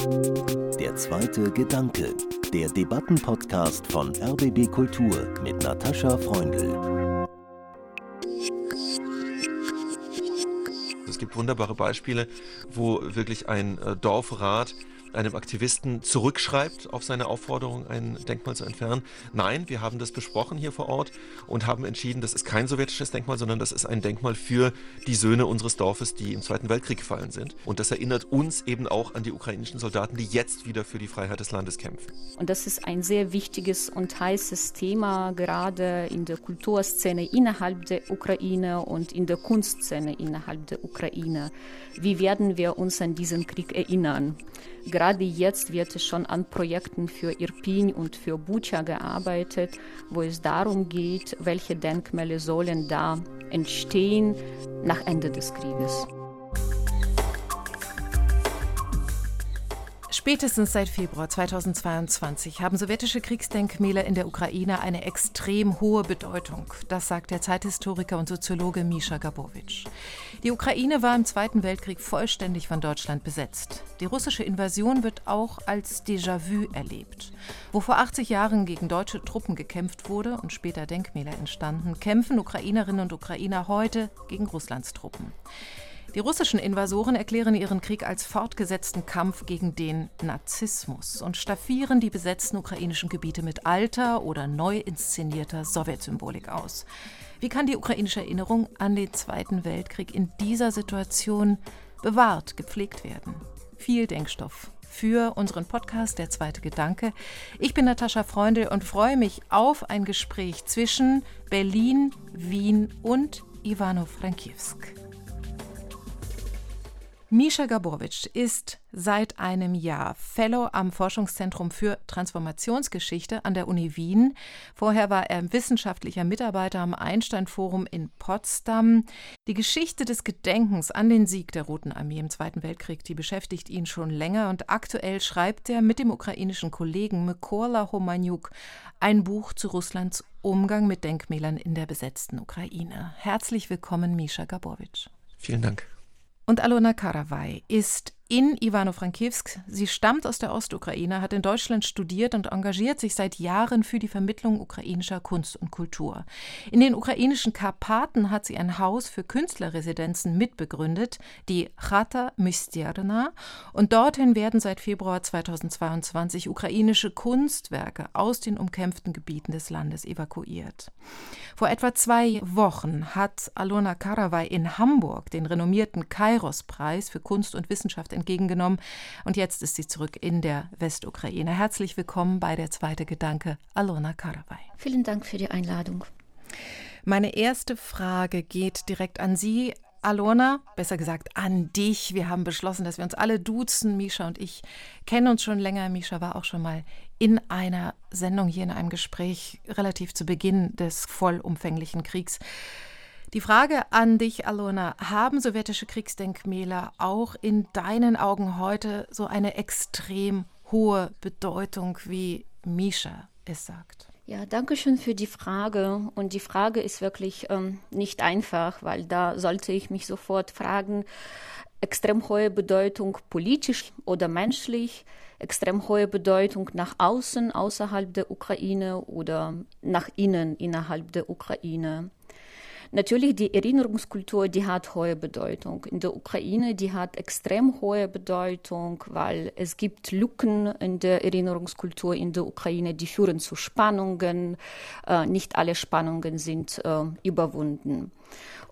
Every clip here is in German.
Der zweite Gedanke, der Debattenpodcast von RBB Kultur mit Natascha Freundl. Es gibt wunderbare Beispiele, wo wirklich ein äh, Dorfrat einem Aktivisten zurückschreibt auf seine Aufforderung, ein Denkmal zu entfernen. Nein, wir haben das besprochen hier vor Ort und haben entschieden, das ist kein sowjetisches Denkmal, sondern das ist ein Denkmal für die Söhne unseres Dorfes, die im Zweiten Weltkrieg gefallen sind. Und das erinnert uns eben auch an die ukrainischen Soldaten, die jetzt wieder für die Freiheit des Landes kämpfen. Und das ist ein sehr wichtiges und heißes Thema, gerade in der Kulturszene innerhalb der Ukraine und in der Kunstszene innerhalb der Ukraine. Wie werden wir uns an diesen Krieg erinnern? Gerade jetzt wird es schon an Projekten für Irpin und für Bucha gearbeitet, wo es darum geht, welche Denkmäler sollen da entstehen nach Ende des Krieges. Spätestens seit Februar 2022 haben sowjetische Kriegsdenkmäler in der Ukraine eine extrem hohe Bedeutung. Das sagt der Zeithistoriker und Soziologe Misha Gabowitsch. Die Ukraine war im Zweiten Weltkrieg vollständig von Deutschland besetzt. Die russische Invasion wird auch als Déjà-vu erlebt. Wo vor 80 Jahren gegen deutsche Truppen gekämpft wurde und später Denkmäler entstanden, kämpfen Ukrainerinnen und Ukrainer heute gegen Russlands Truppen. Die russischen Invasoren erklären ihren Krieg als fortgesetzten Kampf gegen den Narzissmus und staffieren die besetzten ukrainischen Gebiete mit alter oder neu inszenierter Sowjetsymbolik aus. Wie kann die ukrainische Erinnerung an den Zweiten Weltkrieg in dieser Situation bewahrt, gepflegt werden? Viel Denkstoff für unseren Podcast Der zweite Gedanke. Ich bin Natascha Freundl und freue mich auf ein Gespräch zwischen Berlin, Wien und Ivano-Frankivsk. Misha Gabowitsch ist seit einem Jahr Fellow am Forschungszentrum für Transformationsgeschichte an der Uni Wien. Vorher war er wissenschaftlicher Mitarbeiter am Einstein-Forum in Potsdam. Die Geschichte des Gedenkens an den Sieg der Roten Armee im Zweiten Weltkrieg, die beschäftigt ihn schon länger und aktuell schreibt er mit dem ukrainischen Kollegen Mykola Homaniuk ein Buch zu Russlands Umgang mit Denkmälern in der besetzten Ukraine. Herzlich willkommen, Misha Gabowitsch. Vielen Dank. Und Alona Karawai ist in Ivano-Frankivsk. Sie stammt aus der Ostukraine, hat in Deutschland studiert und engagiert sich seit Jahren für die Vermittlung ukrainischer Kunst und Kultur. In den ukrainischen Karpaten hat sie ein Haus für Künstlerresidenzen mitbegründet, die Chata Mystierna. Und dorthin werden seit Februar 2022 ukrainische Kunstwerke aus den umkämpften Gebieten des Landes evakuiert. Vor etwa zwei Wochen hat Alona Karawai in Hamburg den renommierten Kairos-Preis für Kunst und Wissenschaft entgegengenommen. Und jetzt ist sie zurück in der Westukraine. Herzlich willkommen bei der zweite Gedanke, Alona Karawai. Vielen Dank für die Einladung. Meine erste Frage geht direkt an Sie. Alona, besser gesagt an dich. Wir haben beschlossen, dass wir uns alle duzen. Misha und ich kennen uns schon länger. Misha war auch schon mal in einer Sendung hier in einem Gespräch relativ zu Beginn des vollumfänglichen Kriegs. Die Frage an dich, Alona, haben sowjetische Kriegsdenkmäler auch in deinen Augen heute so eine extrem hohe Bedeutung, wie Misha es sagt? Ja, danke schön für die Frage. Und die Frage ist wirklich ähm, nicht einfach, weil da sollte ich mich sofort fragen, extrem hohe Bedeutung politisch oder menschlich, extrem hohe Bedeutung nach außen, außerhalb der Ukraine oder nach innen, innerhalb der Ukraine. Natürlich, die Erinnerungskultur, die hat hohe Bedeutung. In der Ukraine, die hat extrem hohe Bedeutung, weil es gibt Lücken in der Erinnerungskultur in der Ukraine, die führen zu Spannungen. Äh, nicht alle Spannungen sind äh, überwunden.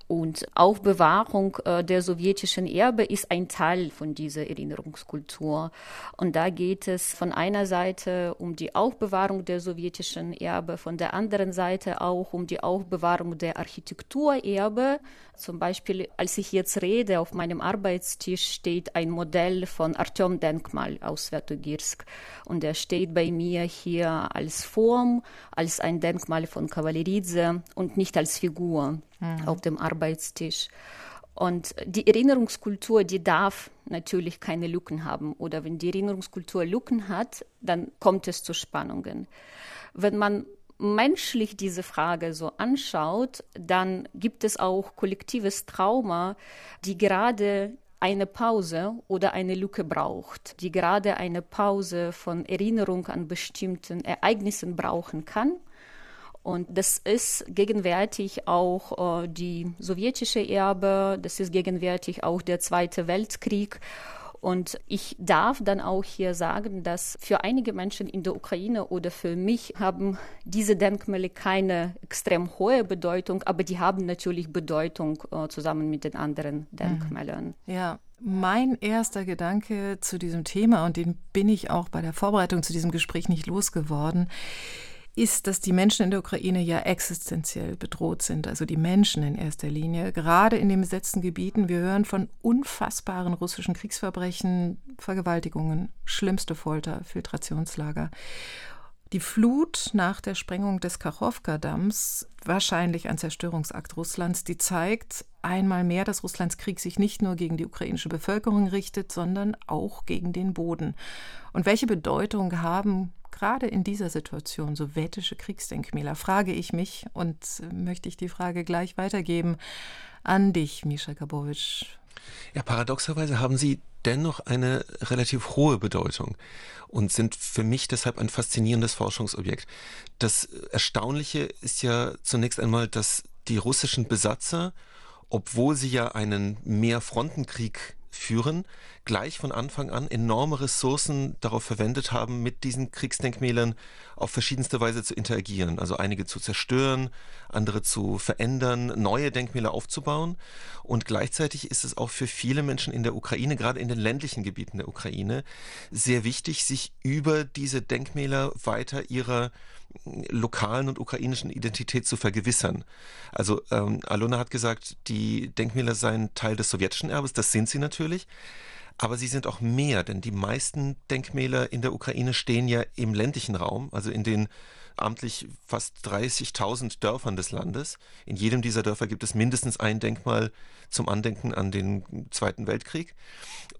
Und Aufbewahrung äh, der sowjetischen Erbe ist ein Teil von dieser Erinnerungskultur. Und da geht es von einer Seite um die Aufbewahrung der sowjetischen Erbe, von der anderen Seite auch um die Aufbewahrung der Architekturerbe. Zum Beispiel, als ich jetzt rede, auf meinem Arbeitstisch steht ein Modell von Artyom-Denkmal aus Svetogirsk. Und er steht bei mir hier als Form, als ein Denkmal von Kavalleridze und nicht als Figur mhm. auf dem Arbeitstisch. Und die Erinnerungskultur, die darf natürlich keine Lücken haben. Oder wenn die Erinnerungskultur Lücken hat, dann kommt es zu Spannungen. Wenn man menschlich diese Frage so anschaut, dann gibt es auch kollektives Trauma, die gerade eine Pause oder eine Lücke braucht, die gerade eine Pause von Erinnerung an bestimmten Ereignissen brauchen kann. Und das ist gegenwärtig auch äh, die sowjetische Erbe, das ist gegenwärtig auch der Zweite Weltkrieg. Und ich darf dann auch hier sagen, dass für einige Menschen in der Ukraine oder für mich haben diese Denkmäler keine extrem hohe Bedeutung, aber die haben natürlich Bedeutung äh, zusammen mit den anderen mhm. Denkmälern. Ja. Mein erster Gedanke zu diesem Thema, und den bin ich auch bei der Vorbereitung zu diesem Gespräch nicht losgeworden, ist, dass die Menschen in der Ukraine ja existenziell bedroht sind, also die Menschen in erster Linie, gerade in den besetzten Gebieten. Wir hören von unfassbaren russischen Kriegsverbrechen, Vergewaltigungen, schlimmste Folter, Filtrationslager. Die Flut nach der Sprengung des Kachowka-Damms, wahrscheinlich ein Zerstörungsakt Russlands, die zeigt einmal mehr, dass Russlands Krieg sich nicht nur gegen die ukrainische Bevölkerung richtet, sondern auch gegen den Boden. Und welche Bedeutung haben gerade in dieser Situation sowjetische Kriegsdenkmäler, frage ich mich und äh, möchte ich die Frage gleich weitergeben an dich, Mischa Gabowitsch. Ja, paradoxerweise haben sie dennoch eine relativ hohe Bedeutung und sind für mich deshalb ein faszinierendes Forschungsobjekt. Das Erstaunliche ist ja zunächst einmal, dass die russischen Besatzer, obwohl sie ja einen Mehrfrontenkrieg führen, gleich von Anfang an enorme Ressourcen darauf verwendet haben, mit diesen Kriegsdenkmälern auf verschiedenste Weise zu interagieren. Also einige zu zerstören, andere zu verändern, neue Denkmäler aufzubauen. Und gleichzeitig ist es auch für viele Menschen in der Ukraine, gerade in den ländlichen Gebieten der Ukraine, sehr wichtig, sich über diese Denkmäler weiter ihrer lokalen und ukrainischen Identität zu vergewissern. Also ähm, Alona hat gesagt, die Denkmäler seien Teil des sowjetischen Erbes, das sind sie natürlich. Aber sie sind auch mehr, denn die meisten Denkmäler in der Ukraine stehen ja im ländlichen Raum, also in den amtlich fast 30.000 Dörfern des Landes. In jedem dieser Dörfer gibt es mindestens ein Denkmal zum Andenken an den Zweiten Weltkrieg.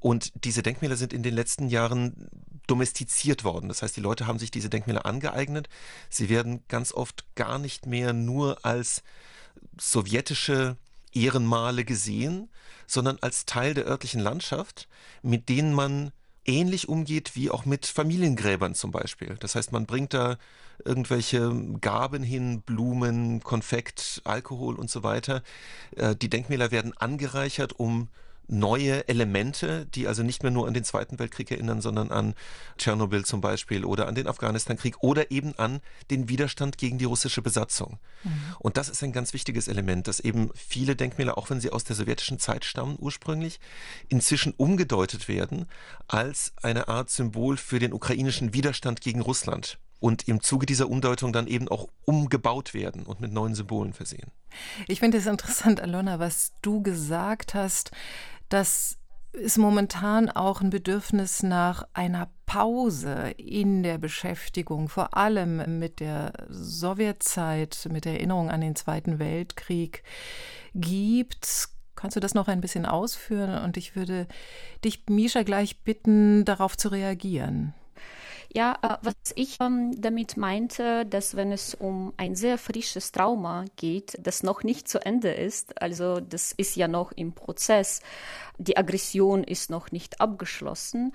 Und diese Denkmäler sind in den letzten Jahren domestiziert worden. Das heißt, die Leute haben sich diese Denkmäler angeeignet. Sie werden ganz oft gar nicht mehr nur als sowjetische Ehrenmale gesehen, sondern als Teil der örtlichen Landschaft, mit denen man ähnlich umgeht wie auch mit Familiengräbern zum Beispiel. Das heißt, man bringt da irgendwelche Gaben hin, Blumen, Konfekt, Alkohol und so weiter. Äh, die Denkmäler werden angereichert, um neue Elemente, die also nicht mehr nur an den Zweiten Weltkrieg erinnern, sondern an Tschernobyl zum Beispiel oder an den Afghanistan-Krieg oder eben an den Widerstand gegen die russische Besatzung. Mhm. Und das ist ein ganz wichtiges Element, dass eben viele Denkmäler, auch wenn sie aus der sowjetischen Zeit stammen ursprünglich, inzwischen umgedeutet werden als eine Art Symbol für den ukrainischen Widerstand gegen Russland und im Zuge dieser Umdeutung dann eben auch umgebaut werden und mit neuen Symbolen versehen. Ich finde es interessant, Alona, was du gesagt hast dass es momentan auch ein Bedürfnis nach einer Pause in der Beschäftigung, vor allem mit der Sowjetzeit, mit der Erinnerung an den Zweiten Weltkrieg gibt. Kannst du das noch ein bisschen ausführen? Und ich würde dich, Misha, gleich bitten, darauf zu reagieren. Ja, äh, was ich ähm, damit meinte, dass wenn es um ein sehr frisches Trauma geht, das noch nicht zu Ende ist, also das ist ja noch im Prozess, die Aggression ist noch nicht abgeschlossen,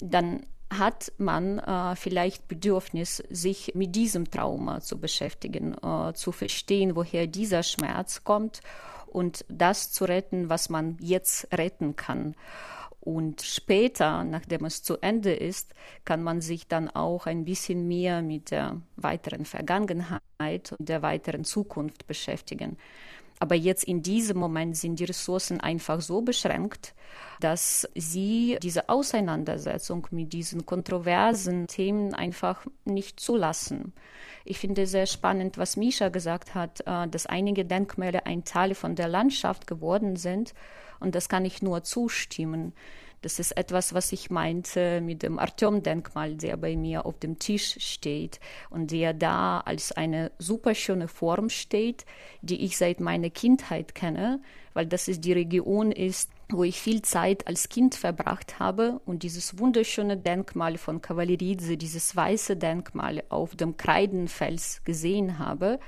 dann hat man äh, vielleicht Bedürfnis, sich mit diesem Trauma zu beschäftigen, äh, zu verstehen, woher dieser Schmerz kommt und das zu retten, was man jetzt retten kann. Und später, nachdem es zu Ende ist, kann man sich dann auch ein bisschen mehr mit der weiteren Vergangenheit und der weiteren Zukunft beschäftigen. Aber jetzt in diesem Moment sind die Ressourcen einfach so beschränkt, dass sie diese Auseinandersetzung mit diesen kontroversen Themen einfach nicht zulassen. Ich finde sehr spannend, was Misha gesagt hat, äh, dass einige Denkmäler ein Teil von der Landschaft geworden sind und das kann ich nur zustimmen. Das ist etwas, was ich meinte mit dem Artyom-Denkmal, der bei mir auf dem Tisch steht und der da als eine super schöne Form steht, die ich seit meiner Kindheit kenne, weil das ist die Region ist, wo ich viel Zeit als Kind verbracht habe und dieses wunderschöne Denkmal von Kavalleridze, dieses weiße Denkmal auf dem Kreidenfels gesehen habe.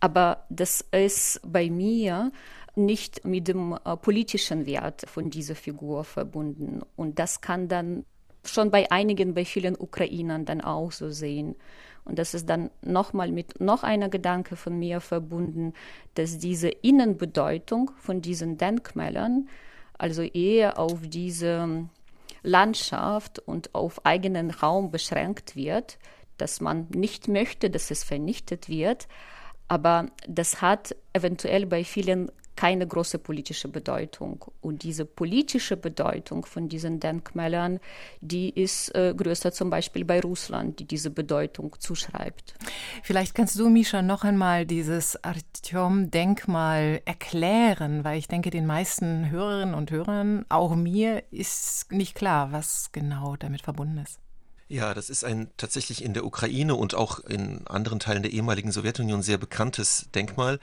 Aber das ist bei mir nicht mit dem äh, politischen Wert von dieser Figur verbunden. Und das kann dann schon bei einigen, bei vielen Ukrainern dann auch so sehen. Und das ist dann nochmal mit noch einer Gedanke von mir verbunden, dass diese Innenbedeutung von diesen Denkmälern also eher auf diese Landschaft und auf eigenen Raum beschränkt wird, dass man nicht möchte, dass es vernichtet wird. Aber das hat eventuell bei vielen keine große politische Bedeutung. Und diese politische Bedeutung von diesen Denkmälern, die ist äh, größer zum Beispiel bei Russland, die diese Bedeutung zuschreibt. Vielleicht kannst du, Misha, noch einmal dieses Artyom-Denkmal erklären, weil ich denke, den meisten Hörerinnen und Hörern, auch mir, ist nicht klar, was genau damit verbunden ist. Ja, das ist ein tatsächlich in der Ukraine und auch in anderen Teilen der ehemaligen Sowjetunion sehr bekanntes Denkmal,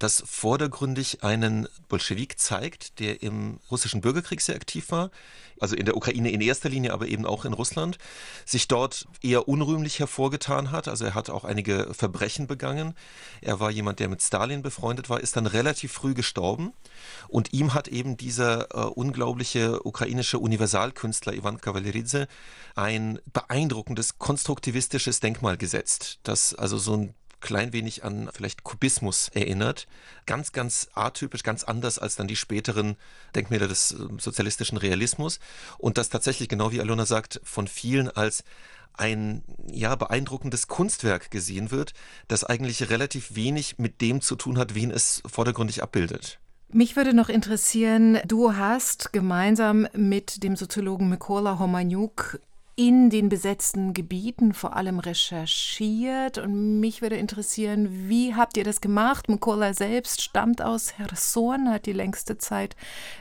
das vordergründig einen Bolschewik zeigt, der im russischen Bürgerkrieg sehr aktiv war, also in der Ukraine in erster Linie, aber eben auch in Russland, sich dort eher unrühmlich hervorgetan hat. Also er hat auch einige Verbrechen begangen. Er war jemand, der mit Stalin befreundet war, ist dann relativ früh gestorben und ihm hat eben dieser äh, unglaubliche ukrainische Universalkünstler Ivan Kavaleridze ein beeindruckendes konstruktivistisches Denkmal gesetzt, das also so ein klein wenig an vielleicht Kubismus erinnert. Ganz, ganz atypisch, ganz anders als dann die späteren Denkmäler des äh, sozialistischen Realismus. Und das tatsächlich, genau wie Alona sagt, von vielen als ein ja beeindruckendes Kunstwerk gesehen wird, das eigentlich relativ wenig mit dem zu tun hat, wen es vordergründig abbildet. Mich würde noch interessieren, du hast gemeinsam mit dem Soziologen Mykola Homaniuk in den besetzten Gebieten vor allem recherchiert und mich würde interessieren, wie habt ihr das gemacht? Mykola selbst stammt aus Cherson, hat die längste Zeit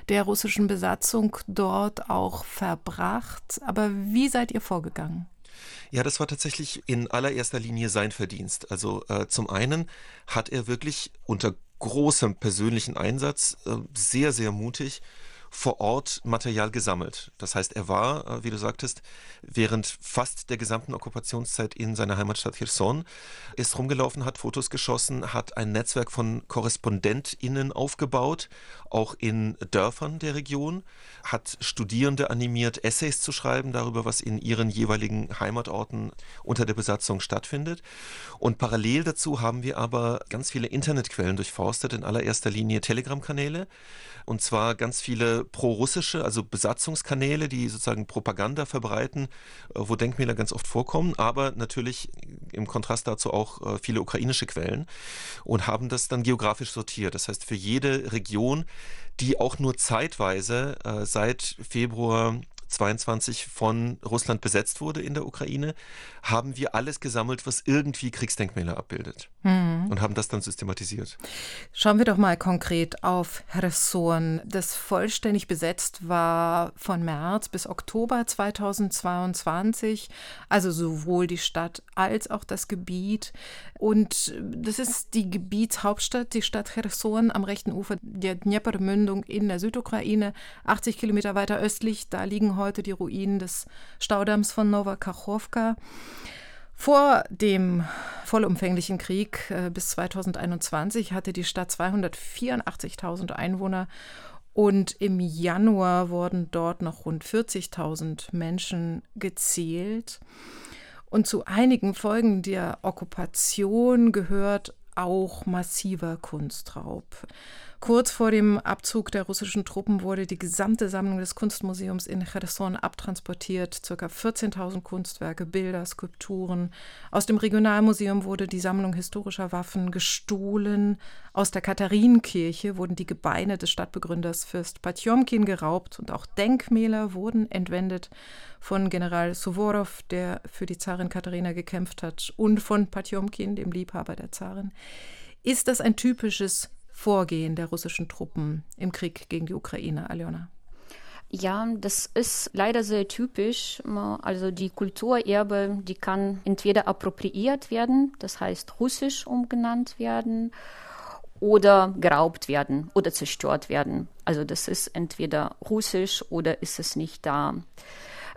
der russischen Besatzung dort auch verbracht. Aber wie seid ihr vorgegangen? Ja, das war tatsächlich in allererster Linie sein Verdienst. Also äh, zum einen hat er wirklich unter großem persönlichen Einsatz äh, sehr, sehr mutig vor Ort Material gesammelt. Das heißt, er war, äh, wie du sagtest, während fast der gesamten Okkupationszeit in seiner Heimatstadt Kherson, ist rumgelaufen, hat Fotos geschossen, hat ein Netzwerk von KorrespondentInnen aufgebaut, auch in Dörfern der Region, hat Studierende animiert, Essays zu schreiben darüber, was in ihren jeweiligen Heimatorten unter der Besatzung stattfindet. Und parallel dazu haben wir aber ganz viele Internetquellen durchforstet, in allererster Linie Telegram-Kanäle und zwar ganz viele pro-russische, also Besatzungskanäle, die sozusagen Propaganda verbreiten, äh, wo Denkmäler ganz oft vorkommen, aber natürlich im Kontrast dazu auch äh, viele ukrainische Quellen und haben das dann geografisch sortiert. Das heißt, für jede Region, die auch nur zeitweise äh, seit Februar 22 von Russland besetzt wurde in der Ukraine, haben wir alles gesammelt, was irgendwie Kriegsdenkmäler abbildet mhm. und haben das dann systematisiert. Schauen wir doch mal konkret auf Cherson, das vollständig besetzt war von März bis Oktober 2022, also sowohl die Stadt als auch das Gebiet. Und das ist die Gebietshauptstadt, die Stadt Cherson am rechten Ufer der Dnieper-Mündung in der Südukraine, 80 Kilometer weiter östlich. Da liegen heute die Ruinen des Staudamms von Nova Kachowka. Vor dem vollumfänglichen Krieg äh, bis 2021 hatte die Stadt 284.000 Einwohner und im Januar wurden dort noch rund 40.000 Menschen gezählt. Und zu einigen Folgen der Okkupation gehört auch massiver Kunstraub. Kurz vor dem Abzug der russischen Truppen wurde die gesamte Sammlung des Kunstmuseums in Cherson abtransportiert. Circa 14.000 Kunstwerke, Bilder, Skulpturen. Aus dem Regionalmuseum wurde die Sammlung historischer Waffen gestohlen. Aus der Katharinenkirche wurden die Gebeine des Stadtbegründers Fürst Patjomkin geraubt und auch Denkmäler wurden entwendet von General Suvorov, der für die Zarin Katharina gekämpft hat, und von Patjomkin, dem Liebhaber der Zarin. Ist das ein typisches Vorgehen der russischen Truppen im Krieg gegen die Ukraine, Aljona? Ja, das ist leider sehr typisch. Also die Kulturerbe, die kann entweder appropriiert werden, das heißt russisch umgenannt werden, oder geraubt werden oder zerstört werden. Also das ist entweder russisch oder ist es nicht da.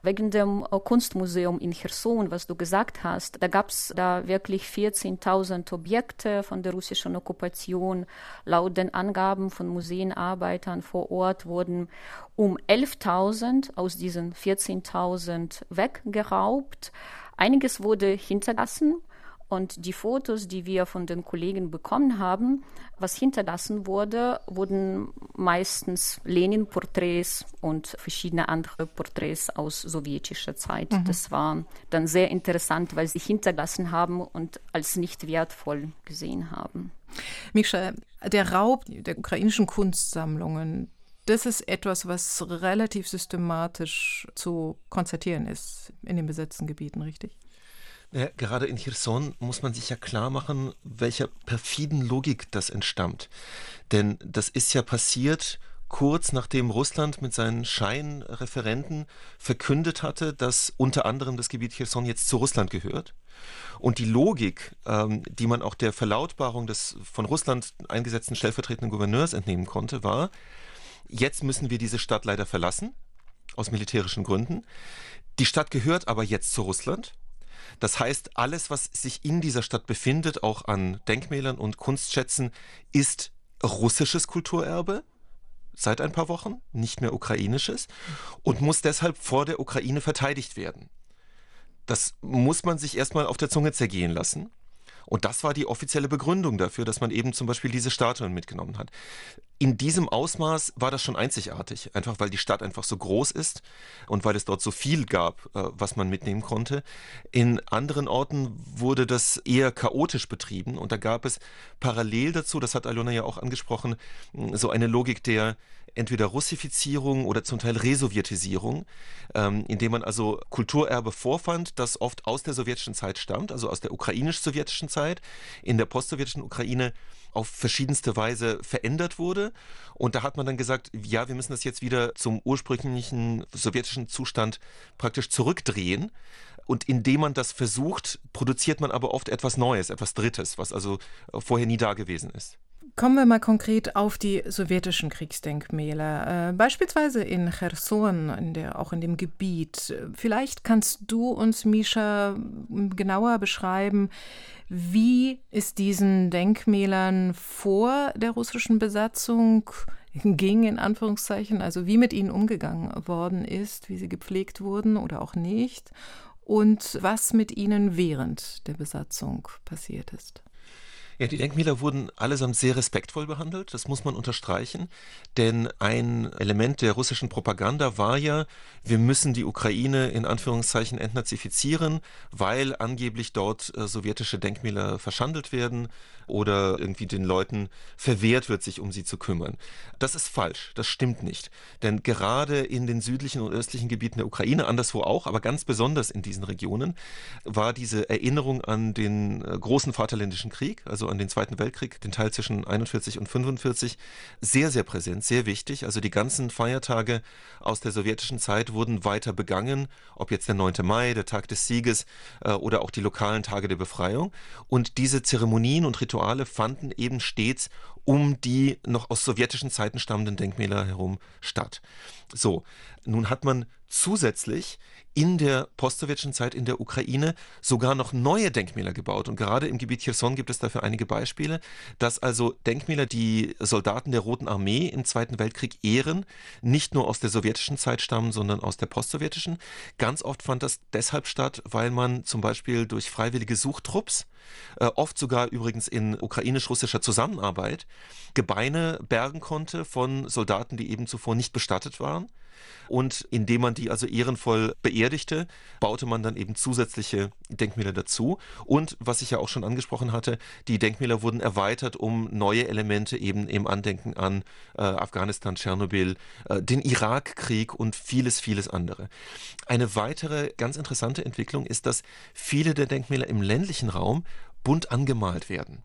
Wegen dem äh, Kunstmuseum in Cherson, was du gesagt hast, da gab es da wirklich 14.000 Objekte von der russischen Okkupation. Laut den Angaben von Museenarbeitern vor Ort wurden um 11.000 aus diesen 14.000 weggeraubt. Einiges wurde hinterlassen. Und die Fotos, die wir von den Kollegen bekommen haben, was hinterlassen wurde, wurden meistens Lenin-Porträts und verschiedene andere Porträts aus sowjetischer Zeit. Mhm. Das war dann sehr interessant, weil sie hinterlassen haben und als nicht wertvoll gesehen haben. Mischa, der Raub der ukrainischen Kunstsammlungen, das ist etwas, was relativ systematisch zu konstatieren ist in den besetzten Gebieten, richtig? Ja, gerade in Cherson muss man sich ja klar machen, welcher perfiden Logik das entstammt. Denn das ist ja passiert kurz nachdem Russland mit seinen Scheinreferenten verkündet hatte, dass unter anderem das Gebiet Cherson jetzt zu Russland gehört. Und die Logik, ähm, die man auch der Verlautbarung des von Russland eingesetzten stellvertretenden Gouverneurs entnehmen konnte, war, jetzt müssen wir diese Stadt leider verlassen, aus militärischen Gründen. Die Stadt gehört aber jetzt zu Russland das heißt, alles, was sich in dieser Stadt befindet, auch an Denkmälern und Kunstschätzen, ist russisches Kulturerbe seit ein paar Wochen, nicht mehr ukrainisches und muss deshalb vor der Ukraine verteidigt werden. Das muss man sich erstmal auf der Zunge zergehen lassen. Und das war die offizielle Begründung dafür, dass man eben zum Beispiel diese Statuen mitgenommen hat. In diesem Ausmaß war das schon einzigartig, einfach weil die Stadt einfach so groß ist und weil es dort so viel gab, äh, was man mitnehmen konnte. In anderen Orten wurde das eher chaotisch betrieben und da gab es parallel dazu, das hat Alona ja auch angesprochen, so eine Logik der entweder Russifizierung oder zum Teil Resowjetisierung, ähm, indem man also Kulturerbe vorfand, das oft aus der sowjetischen Zeit stammt, also aus der ukrainisch-sowjetischen Zeit, in der postsowjetischen Ukraine auf verschiedenste Weise verändert wurde. Und da hat man dann gesagt, ja, wir müssen das jetzt wieder zum ursprünglichen sowjetischen Zustand praktisch zurückdrehen. Und indem man das versucht, produziert man aber oft etwas Neues, etwas Drittes, was also vorher nie da gewesen ist. Kommen wir mal konkret auf die sowjetischen Kriegsdenkmäler, äh, beispielsweise in Cherson, in der, auch in dem Gebiet. Vielleicht kannst du uns, Misha, genauer beschreiben, wie es diesen Denkmälern vor der russischen Besatzung ging, in Anführungszeichen, also wie mit ihnen umgegangen worden ist, wie sie gepflegt wurden oder auch nicht, und was mit ihnen während der Besatzung passiert ist. Ja, die Denkmäler wurden allesamt sehr respektvoll behandelt, das muss man unterstreichen, denn ein Element der russischen Propaganda war ja, wir müssen die Ukraine in Anführungszeichen entnazifizieren, weil angeblich dort äh, sowjetische Denkmäler verschandelt werden oder irgendwie den Leuten verwehrt wird, sich um sie zu kümmern. Das ist falsch, das stimmt nicht, denn gerade in den südlichen und östlichen Gebieten der Ukraine, anderswo auch, aber ganz besonders in diesen Regionen, war diese Erinnerung an den äh, großen Vaterländischen Krieg, also an den Zweiten Weltkrieg, den Teil zwischen 41 und 45, sehr, sehr präsent, sehr wichtig. Also die ganzen Feiertage aus der sowjetischen Zeit wurden weiter begangen, ob jetzt der 9. Mai, der Tag des Sieges äh, oder auch die lokalen Tage der Befreiung. Und diese Zeremonien und Rituale fanden eben stets um die noch aus sowjetischen Zeiten stammenden Denkmäler herum statt. So, nun hat man zusätzlich in der postsowjetischen Zeit in der Ukraine sogar noch neue Denkmäler gebaut. Und gerade im Gebiet Cherson gibt es dafür einige Beispiele, dass also Denkmäler, die Soldaten der Roten Armee im Zweiten Weltkrieg ehren, nicht nur aus der sowjetischen Zeit stammen, sondern aus der postsowjetischen. Ganz oft fand das deshalb statt, weil man zum Beispiel durch freiwillige Suchtrupps, oft sogar übrigens in ukrainisch-russischer Zusammenarbeit, Gebeine bergen konnte von Soldaten, die eben zuvor nicht bestattet waren. Und indem man die also ehrenvoll beerdigte, baute man dann eben zusätzliche Denkmäler dazu. Und was ich ja auch schon angesprochen hatte, die Denkmäler wurden erweitert um neue Elemente eben im Andenken an äh, Afghanistan, Tschernobyl, äh, den Irakkrieg und vieles, vieles andere. Eine weitere ganz interessante Entwicklung ist, dass viele der Denkmäler im ländlichen Raum bunt angemalt werden.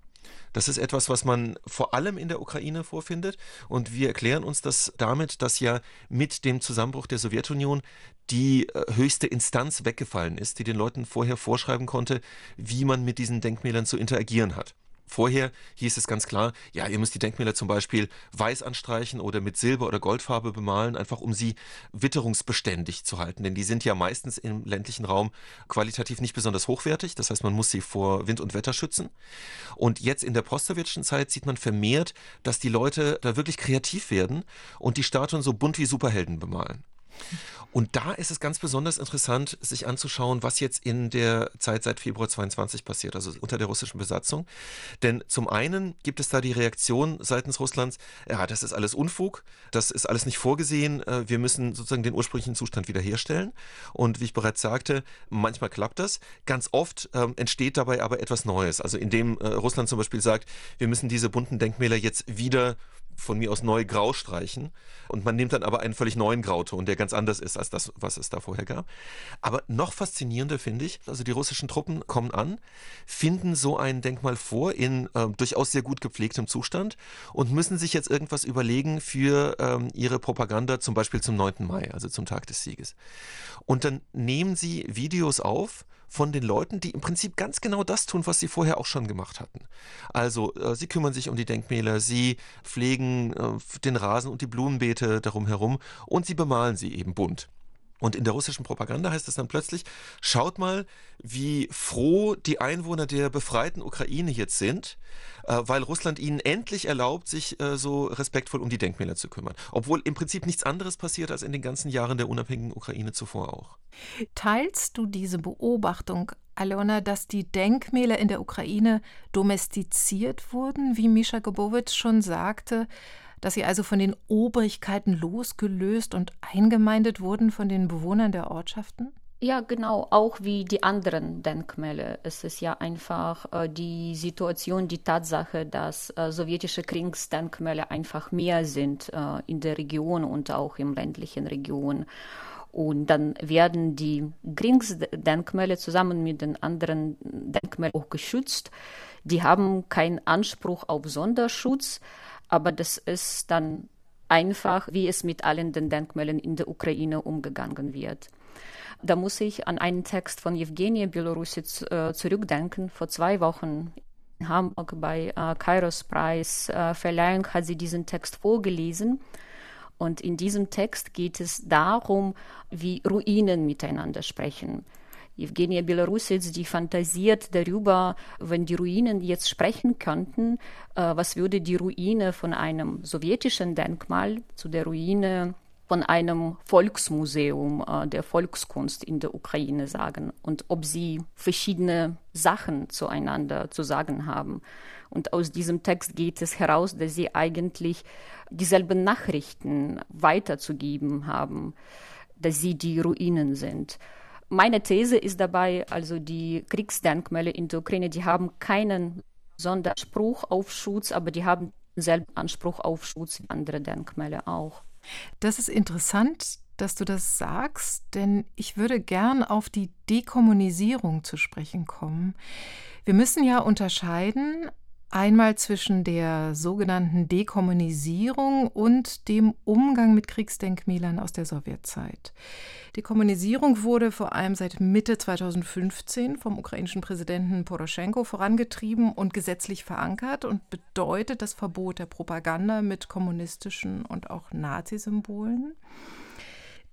Das ist etwas, was man vor allem in der Ukraine vorfindet. Und wir erklären uns das damit, dass ja mit dem Zusammenbruch der Sowjetunion die äh, höchste Instanz weggefallen ist, die den Leuten vorher vorschreiben konnte, wie man mit diesen Denkmälern zu interagieren hat. Vorher hieß es ganz klar, ja, ihr müsst die Denkmäler zum Beispiel weiß anstreichen oder mit Silber- oder Goldfarbe bemalen, einfach um sie witterungsbeständig zu halten. Denn die sind ja meistens im ländlichen Raum qualitativ nicht besonders hochwertig. Das heißt, man muss sie vor Wind und Wetter schützen. Und jetzt in der postsowjetischen Zeit sieht man vermehrt, dass die Leute da wirklich kreativ werden und die Statuen so bunt wie Superhelden bemalen. Und da ist es ganz besonders interessant, sich anzuschauen, was jetzt in der Zeit seit Februar 22 passiert, also unter der russischen Besatzung. Denn zum einen gibt es da die Reaktion seitens Russlands, ja, das ist alles Unfug, das ist alles nicht vorgesehen, äh, wir müssen sozusagen den ursprünglichen Zustand wiederherstellen. Und wie ich bereits sagte, manchmal klappt das. Ganz oft ähm, entsteht dabei aber etwas Neues. Also indem äh, Russland zum Beispiel sagt, wir müssen diese bunten Denkmäler jetzt wieder von mir aus neu grau streichen. Und man nimmt dann aber einen völlig neuen Grauton, der ganz anders ist als das, was es da vorher gab. Aber noch faszinierender finde ich, also die russischen Truppen kommen an, finden so ein Denkmal vor in äh, durchaus sehr gut gepflegtem Zustand und müssen sich jetzt irgendwas überlegen für ähm, ihre Propaganda, zum Beispiel zum 9. Mai, also zum Tag des Sieges. Und dann nehmen sie Videos auf, von den Leuten, die im Prinzip ganz genau das tun, was sie vorher auch schon gemacht hatten. Also äh, sie kümmern sich um die Denkmäler, sie pflegen äh, den Rasen und die Blumenbeete darum herum und sie bemalen sie eben bunt. Und in der russischen Propaganda heißt es dann plötzlich, schaut mal, wie froh die Einwohner der befreiten Ukraine jetzt sind, äh, weil Russland ihnen endlich erlaubt, sich äh, so respektvoll um die Denkmäler zu kümmern. Obwohl im Prinzip nichts anderes passiert als in den ganzen Jahren der unabhängigen Ukraine zuvor auch. Teilst du diese Beobachtung, Alona, dass die Denkmäler in der Ukraine domestiziert wurden, wie Mischa Gobowitsch schon sagte? Dass sie also von den Obrigkeiten losgelöst und eingemeindet wurden von den Bewohnern der Ortschaften? Ja, genau, auch wie die anderen Denkmäler. Es ist ja einfach äh, die Situation, die Tatsache, dass äh, sowjetische Kriegsdenkmäler einfach mehr sind äh, in der Region und auch im ländlichen Region. Und dann werden die Kriegsdenkmäler zusammen mit den anderen Denkmälern auch geschützt. Die haben keinen Anspruch auf Sonderschutz, aber das ist dann einfach, wie es mit allen den Denkmälern in der Ukraine umgegangen wird. Da muss ich an einen Text von Evgenia Belorussitz äh, zurückdenken. Vor zwei Wochen in Hamburg bei äh, Kairos Preis äh, Verleihung hat sie diesen Text vorgelesen. Und in diesem Text geht es darum, wie Ruinen miteinander sprechen. Evgenia Belarusitz, die fantasiert darüber, wenn die Ruinen jetzt sprechen könnten, äh, was würde die Ruine von einem sowjetischen Denkmal zu der Ruine von einem Volksmuseum äh, der Volkskunst in der Ukraine sagen und ob sie verschiedene Sachen zueinander zu sagen haben. Und aus diesem Text geht es heraus, dass sie eigentlich dieselben Nachrichten weiterzugeben haben, dass sie die Ruinen sind. Meine These ist dabei, also die Kriegsdenkmäler in der Ukraine, die haben keinen Sonderspruch auf Schutz, aber die haben selben Anspruch auf Schutz wie andere Denkmäler auch. Das ist interessant, dass du das sagst, denn ich würde gern auf die Dekommunisierung zu sprechen kommen. Wir müssen ja unterscheiden Einmal zwischen der sogenannten Dekommunisierung und dem Umgang mit Kriegsdenkmälern aus der Sowjetzeit. Dekommunisierung wurde vor allem seit Mitte 2015 vom ukrainischen Präsidenten Poroschenko vorangetrieben und gesetzlich verankert und bedeutet das Verbot der Propaganda mit kommunistischen und auch Nazisymbolen.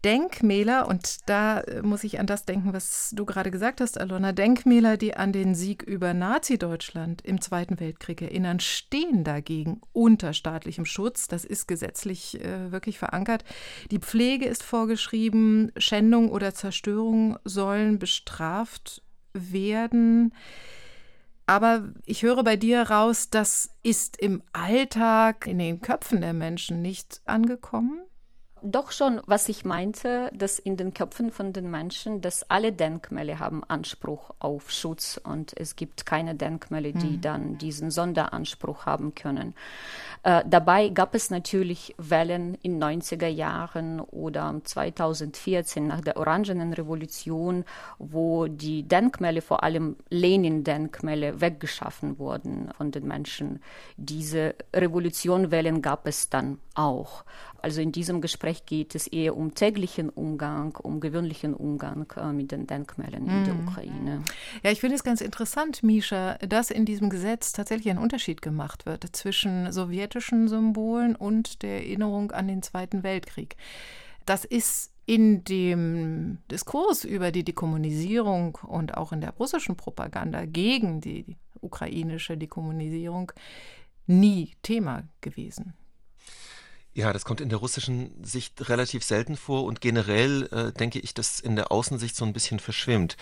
Denkmäler, und da äh, muss ich an das denken, was du gerade gesagt hast, Alona, Denkmäler, die an den Sieg über Nazi-Deutschland im Zweiten Weltkrieg erinnern, stehen dagegen unter staatlichem Schutz. Das ist gesetzlich äh, wirklich verankert. Die Pflege ist vorgeschrieben, Schändung oder Zerstörung sollen bestraft werden. Aber ich höre bei dir raus, das ist im Alltag in den Köpfen der Menschen nicht angekommen. Doch schon, was ich meinte, dass in den Köpfen von den Menschen, dass alle Denkmäler haben Anspruch auf Schutz und es gibt keine Denkmäler, die mhm. dann diesen Sonderanspruch haben können. Äh, dabei gab es natürlich Wellen in 90er Jahren oder 2014 nach der Orangenen Revolution, wo die Denkmäler, vor allem Lenin-Denkmäler, weggeschaffen wurden von den Menschen. Diese Revolutionwellen gab es dann auch. Also in diesem Gespräch geht es eher um täglichen Umgang, um gewöhnlichen Umgang äh, mit den Denkmälern in der mhm. Ukraine. Ja, ich finde es ganz interessant, Misha, dass in diesem Gesetz tatsächlich ein Unterschied gemacht wird zwischen sowjetischen Symbolen und der Erinnerung an den Zweiten Weltkrieg. Das ist in dem Diskurs über die Dekommunisierung und auch in der russischen Propaganda gegen die ukrainische Dekommunisierung nie Thema gewesen. Ja, das kommt in der russischen Sicht relativ selten vor und generell äh, denke ich, dass in der Außensicht so ein bisschen verschwimmt.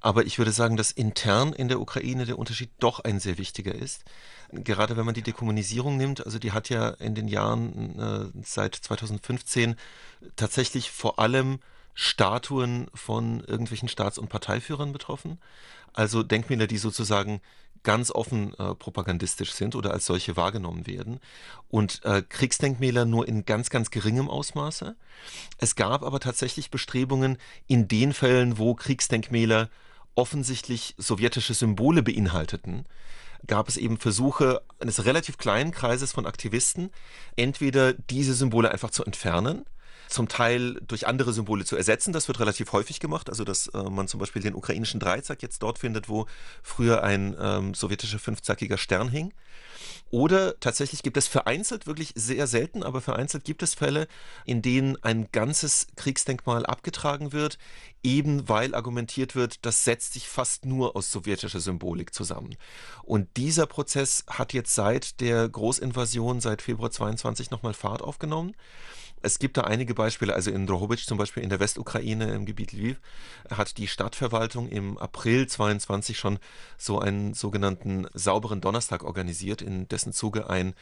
Aber ich würde sagen, dass intern in der Ukraine der Unterschied doch ein sehr wichtiger ist. Gerade wenn man die Dekommunisierung nimmt, also die hat ja in den Jahren äh, seit 2015 tatsächlich vor allem Statuen von irgendwelchen Staats- und Parteiführern betroffen. Also Denkmäler, die sozusagen ganz offen äh, propagandistisch sind oder als solche wahrgenommen werden. Und äh, Kriegsdenkmäler nur in ganz, ganz geringem Ausmaße. Es gab aber tatsächlich Bestrebungen in den Fällen, wo Kriegsdenkmäler offensichtlich sowjetische Symbole beinhalteten, gab es eben Versuche eines relativ kleinen Kreises von Aktivisten, entweder diese Symbole einfach zu entfernen zum Teil durch andere Symbole zu ersetzen. Das wird relativ häufig gemacht. Also, dass äh, man zum Beispiel den ukrainischen Dreizack jetzt dort findet, wo früher ein ähm, sowjetischer fünfzackiger Stern hing. Oder tatsächlich gibt es vereinzelt, wirklich sehr selten, aber vereinzelt gibt es Fälle, in denen ein ganzes Kriegsdenkmal abgetragen wird, eben weil argumentiert wird, das setzt sich fast nur aus sowjetischer Symbolik zusammen. Und dieser Prozess hat jetzt seit der Großinvasion, seit Februar 22 nochmal Fahrt aufgenommen. Es gibt da einige Beispiele, also in Drohobic zum Beispiel in der Westukraine im Gebiet Lviv hat die Stadtverwaltung im April 22 schon so einen sogenannten sauberen Donnerstag organisiert, in dessen Zuge ein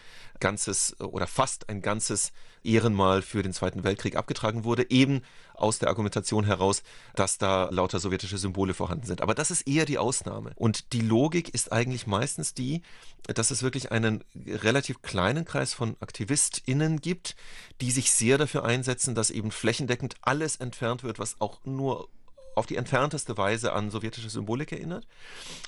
ganzes oder fast ein ganzes Ehrenmal für den Zweiten Weltkrieg abgetragen wurde, eben aus der Argumentation heraus, dass da lauter sowjetische Symbole vorhanden sind. Aber das ist eher die Ausnahme. Und die Logik ist eigentlich meistens die, dass es wirklich einen relativ kleinen Kreis von AktivistInnen gibt, die sich sehr dafür einsetzen, dass eben flächendeckend alles entfernt wird, was auch nur auf die entfernteste Weise an sowjetische Symbolik erinnert.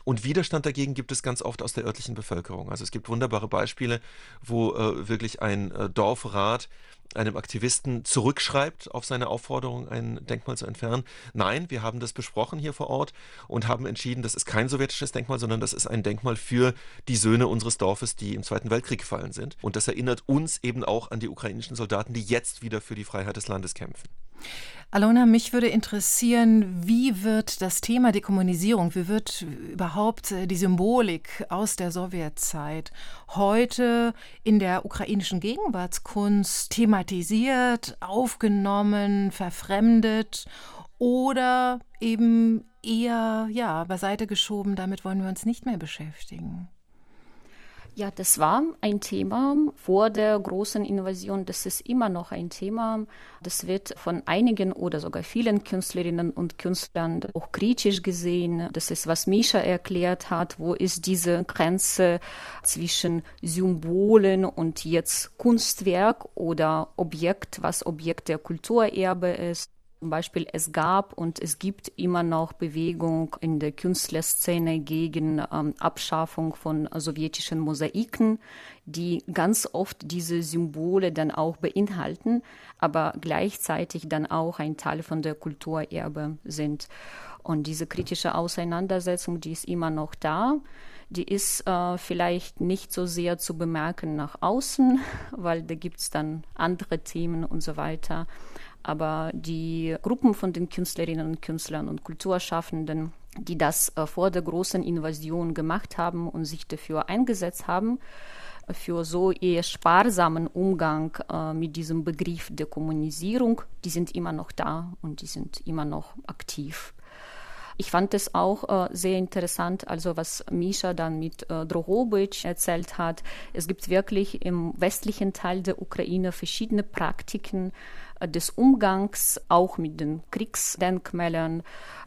Und Widerstand dagegen gibt es ganz oft aus der örtlichen Bevölkerung. Also es gibt wunderbare Beispiele, wo äh, wirklich ein äh, Dorfrat einem Aktivisten zurückschreibt auf seine Aufforderung, ein Denkmal zu entfernen. Nein, wir haben das besprochen hier vor Ort und haben entschieden, das ist kein sowjetisches Denkmal, sondern das ist ein Denkmal für die Söhne unseres Dorfes, die im Zweiten Weltkrieg gefallen sind. Und das erinnert uns eben auch an die ukrainischen Soldaten, die jetzt wieder für die Freiheit des Landes kämpfen. Alona, mich würde interessieren, wie wird das Thema Dekommunisierung, wie wird überhaupt äh, die Symbolik aus der Sowjetzeit heute in der ukrainischen Gegenwartskunst thematisiert, aufgenommen, verfremdet oder eben eher ja, beiseite geschoben, damit wollen wir uns nicht mehr beschäftigen? Ja, das war ein Thema vor der großen Invasion. Das ist immer noch ein Thema. Das wird von einigen oder sogar vielen Künstlerinnen und Künstlern auch kritisch gesehen. Das ist, was Misha erklärt hat. Wo ist diese Grenze zwischen Symbolen und jetzt Kunstwerk oder Objekt, was Objekt der Kulturerbe ist? Zum Beispiel, es gab und es gibt immer noch Bewegung in der Künstlerszene gegen ähm, Abschaffung von sowjetischen Mosaiken, die ganz oft diese Symbole dann auch beinhalten, aber gleichzeitig dann auch ein Teil von der Kulturerbe sind. Und diese kritische Auseinandersetzung, die ist immer noch da die ist äh, vielleicht nicht so sehr zu bemerken nach außen, weil da gibt es dann andere Themen und so weiter aber die Gruppen von den Künstlerinnen und Künstlern und Kulturschaffenden, die das äh, vor der großen Invasion gemacht haben und sich dafür eingesetzt haben, für so eher sparsamen Umgang äh, mit diesem Begriff der Kommunisierung, die sind immer noch da und die sind immer noch aktiv. Ich fand es auch äh, sehr interessant, also was Misha dann mit äh, Drohobic erzählt hat. Es gibt wirklich im westlichen Teil der Ukraine verschiedene Praktiken, des Umgangs auch mit den Kriegsdenkmälern.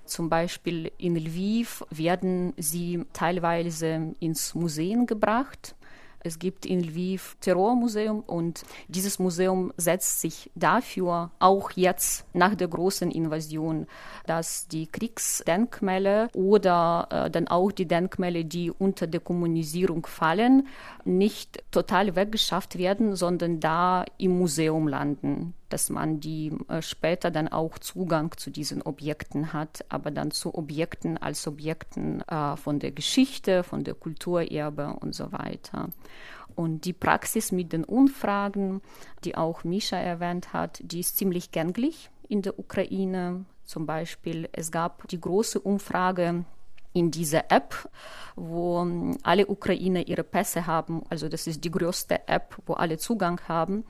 Zum Beispiel in Lviv werden sie teilweise ins Museum gebracht. Es gibt in Lviv Terrormuseum und dieses Museum setzt sich dafür auch jetzt nach der großen Invasion, dass die Kriegsdenkmäler oder äh, dann auch die Denkmäler, die unter der Kommunisierung fallen, nicht total weggeschafft werden, sondern da im Museum landen dass man die äh, später dann auch Zugang zu diesen Objekten hat, aber dann zu Objekten als Objekten äh, von der Geschichte, von der Kulturerbe und so weiter. Und die Praxis mit den Umfragen, die auch Misha erwähnt hat, die ist ziemlich gänglich in der Ukraine. Zum Beispiel, es gab die große Umfrage in dieser App, wo ähm, alle Ukrainer ihre Pässe haben. Also das ist die größte App, wo alle Zugang haben.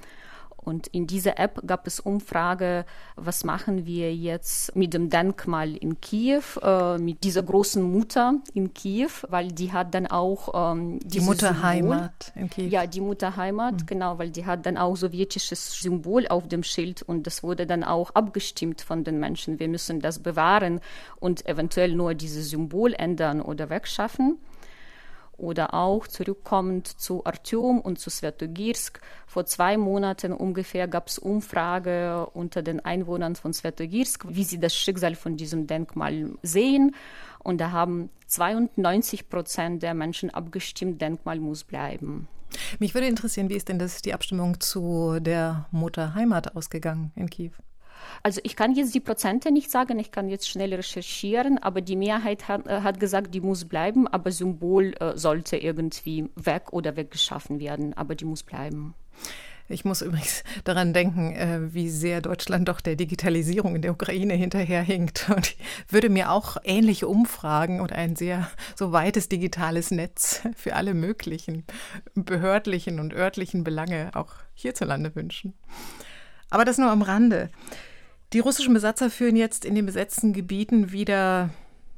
Und in dieser App gab es Umfrage, was machen wir jetzt mit dem Denkmal in Kiew, äh, mit dieser großen Mutter in Kiew, weil die hat dann auch ähm, die Mutterheimat in Kiew. Ja, die Mutterheimat, mhm. genau, weil die hat dann auch sowjetisches Symbol auf dem Schild und das wurde dann auch abgestimmt von den Menschen. Wir müssen das bewahren und eventuell nur dieses Symbol ändern oder wegschaffen oder auch zurückkommend zu Artyom und zu Svetogirsk. Vor zwei Monaten ungefähr gab es Umfrage unter den Einwohnern von Svetogirsk, wie sie das Schicksal von diesem Denkmal sehen. Und da haben 92 Prozent der Menschen abgestimmt, Denkmal muss bleiben. Mich würde interessieren, wie ist denn das die Abstimmung zu der Mutterheimat ausgegangen in Kiew? Also ich kann jetzt die Prozente nicht sagen, ich kann jetzt schnell recherchieren, aber die Mehrheit hat, äh, hat gesagt, die muss bleiben, aber Symbol äh, sollte irgendwie weg oder weggeschaffen werden, aber die muss bleiben. Ich muss übrigens daran denken, äh, wie sehr Deutschland doch der Digitalisierung in der Ukraine hinterherhinkt. Und ich würde mir auch ähnliche Umfragen und ein sehr so weites digitales Netz für alle möglichen behördlichen und örtlichen Belange auch hierzulande wünschen. Aber das nur am Rande. Die russischen Besatzer führen jetzt in den besetzten Gebieten wieder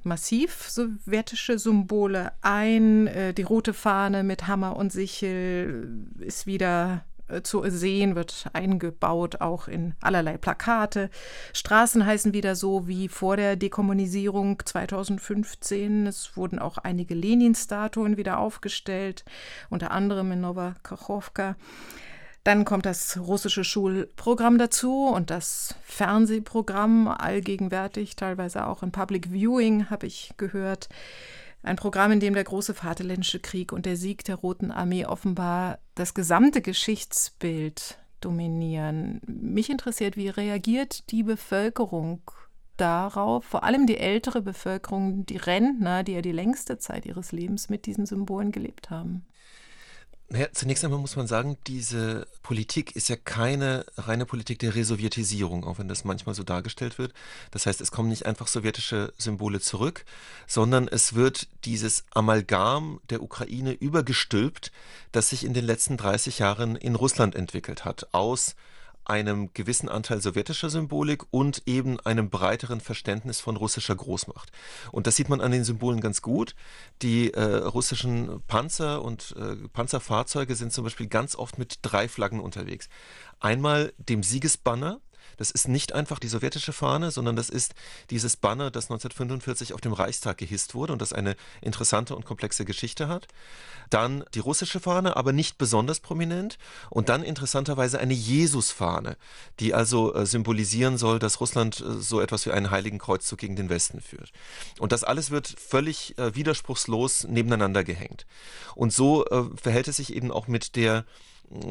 massiv sowjetische Symbole ein. Äh, die rote Fahne mit Hammer und Sichel ist wieder äh, zu sehen, wird eingebaut auch in allerlei Plakate. Straßen heißen wieder so wie vor der Dekommunisierung 2015. Es wurden auch einige Lenin-Statuen wieder aufgestellt, unter anderem in Nova Kachowka. Dann kommt das russische Schulprogramm dazu und das Fernsehprogramm, allgegenwärtig, teilweise auch in Public Viewing, habe ich gehört. Ein Programm, in dem der große Vaterländische Krieg und der Sieg der Roten Armee offenbar das gesamte Geschichtsbild dominieren. Mich interessiert, wie reagiert die Bevölkerung darauf, vor allem die ältere Bevölkerung, die Rentner, die ja die längste Zeit ihres Lebens mit diesen Symbolen gelebt haben? Naja, zunächst einmal muss man sagen, diese Politik ist ja keine reine Politik der Resowjetisierung, auch wenn das manchmal so dargestellt wird. Das heißt, es kommen nicht einfach sowjetische Symbole zurück, sondern es wird dieses Amalgam der Ukraine übergestülpt, das sich in den letzten 30 Jahren in Russland entwickelt hat, aus einem gewissen Anteil sowjetischer Symbolik und eben einem breiteren Verständnis von russischer Großmacht. Und das sieht man an den Symbolen ganz gut. Die äh, russischen Panzer und äh, Panzerfahrzeuge sind zum Beispiel ganz oft mit drei Flaggen unterwegs. Einmal dem Siegesbanner, das ist nicht einfach die sowjetische Fahne, sondern das ist dieses Banner, das 1945 auf dem Reichstag gehisst wurde und das eine interessante und komplexe Geschichte hat. Dann die russische Fahne, aber nicht besonders prominent. Und dann interessanterweise eine Jesusfahne, die also äh, symbolisieren soll, dass Russland äh, so etwas wie einen heiligen Kreuzzug gegen den Westen führt. Und das alles wird völlig äh, widerspruchslos nebeneinander gehängt. Und so äh, verhält es sich eben auch mit der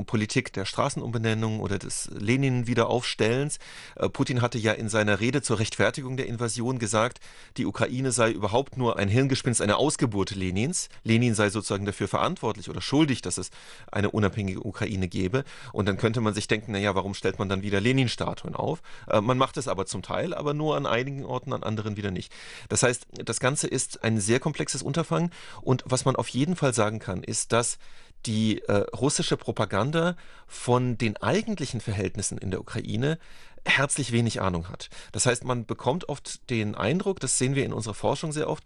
Politik der Straßenumbenennung oder des Lenin-Wiederaufstellens. Äh, Putin hatte ja in seiner Rede zur Rechtfertigung der Invasion gesagt, die Ukraine sei überhaupt nur ein Hirngespinst, eine Ausgeburt Lenins. Lenin sei sozusagen dafür verantwortlich oder schuldig, dass es eine unabhängige Ukraine gäbe. Und dann könnte man sich denken, naja, warum stellt man dann wieder Lenin-Statuen auf? Äh, man macht es aber zum Teil, aber nur an einigen Orten, an anderen wieder nicht. Das heißt, das Ganze ist ein sehr komplexes Unterfangen. Und was man auf jeden Fall sagen kann, ist, dass die äh, russische Propaganda von den eigentlichen Verhältnissen in der Ukraine herzlich wenig Ahnung hat. Das heißt, man bekommt oft den Eindruck, das sehen wir in unserer Forschung sehr oft,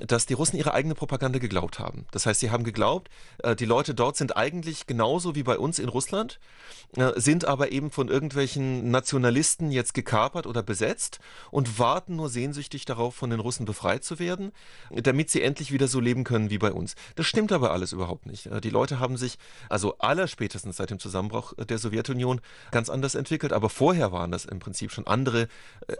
dass die Russen ihre eigene Propaganda geglaubt haben. Das heißt, sie haben geglaubt, äh, die Leute dort sind eigentlich genauso wie bei uns in Russland, äh, sind aber eben von irgendwelchen Nationalisten jetzt gekapert oder besetzt und warten nur sehnsüchtig darauf, von den Russen befreit zu werden, damit sie endlich wieder so leben können wie bei uns. Das stimmt aber alles überhaupt nicht. Äh, die Leute haben sich also allerspätestens seit dem Zusammenbruch der Sowjetunion ganz anders entwickelt, aber vorher waren das im Prinzip schon andere,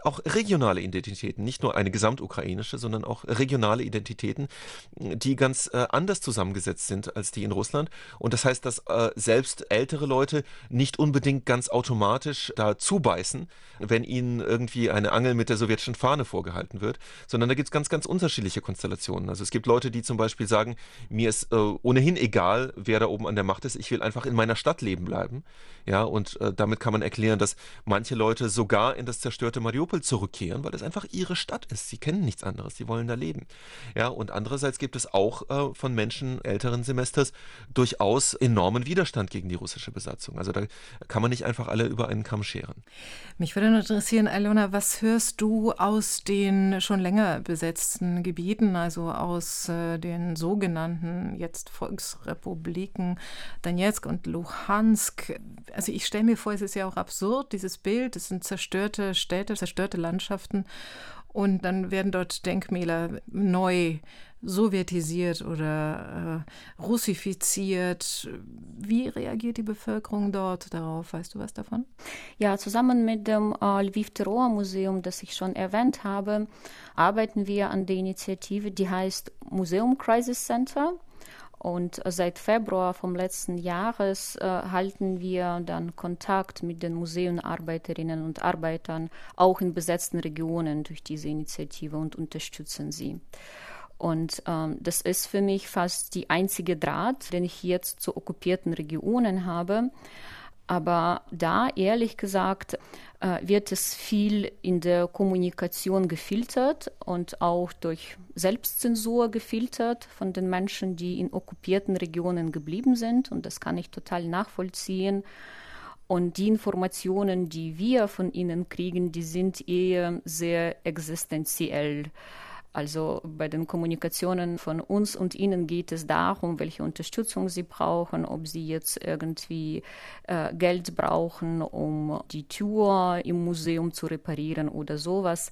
auch regionale Identitäten, nicht nur eine gesamtukrainische, sondern auch regionale Identitäten, die ganz äh, anders zusammengesetzt sind als die in Russland. Und das heißt, dass äh, selbst ältere Leute nicht unbedingt ganz automatisch da zubeißen, wenn ihnen irgendwie eine Angel mit der sowjetischen Fahne vorgehalten wird, sondern da gibt es ganz, ganz unterschiedliche Konstellationen. Also es gibt Leute, die zum Beispiel sagen, mir ist äh, ohnehin egal, wer da oben an der Macht ist, ich will einfach in meiner Stadt leben bleiben. Ja, und äh, damit kann man erklären, dass manche Leute sogar in das zerstörte Mariupol zurückkehren, weil es einfach ihre Stadt ist. Sie kennen nichts anderes, sie wollen da leben. Ja, und andererseits gibt es auch äh, von Menschen älteren Semesters durchaus enormen Widerstand gegen die russische Besatzung. Also da kann man nicht einfach alle über einen Kamm scheren. Mich würde interessieren, Alona, was hörst du aus den schon länger besetzten Gebieten, also aus äh, den sogenannten jetzt Volksrepubliken Donetsk und Luhansk? Also ich stelle mir vor, es ist ja auch absurd, dieses Bild, es sind zerstörte Städte, zerstörte Landschaften und dann werden dort Denkmäler neu sowjetisiert oder äh, russifiziert. Wie reagiert die Bevölkerung dort darauf? Weißt du was davon? Ja, zusammen mit dem äh, Lviv Terror Museum, das ich schon erwähnt habe, arbeiten wir an der Initiative, die heißt Museum Crisis Center. Und seit Februar vom letzten Jahres äh, halten wir dann Kontakt mit den Museumarbeiterinnen und Arbeitern auch in besetzten Regionen durch diese Initiative und unterstützen sie. Und ähm, das ist für mich fast die einzige Draht, den ich jetzt zu okkupierten Regionen habe. Aber da, ehrlich gesagt, äh, wird es viel in der Kommunikation gefiltert und auch durch Selbstzensur gefiltert von den Menschen, die in okkupierten Regionen geblieben sind. Und das kann ich total nachvollziehen. Und die Informationen, die wir von ihnen kriegen, die sind eher sehr existenziell. Also bei den Kommunikationen von uns und Ihnen geht es darum, welche Unterstützung Sie brauchen, ob Sie jetzt irgendwie äh, Geld brauchen, um die Tür im Museum zu reparieren oder sowas.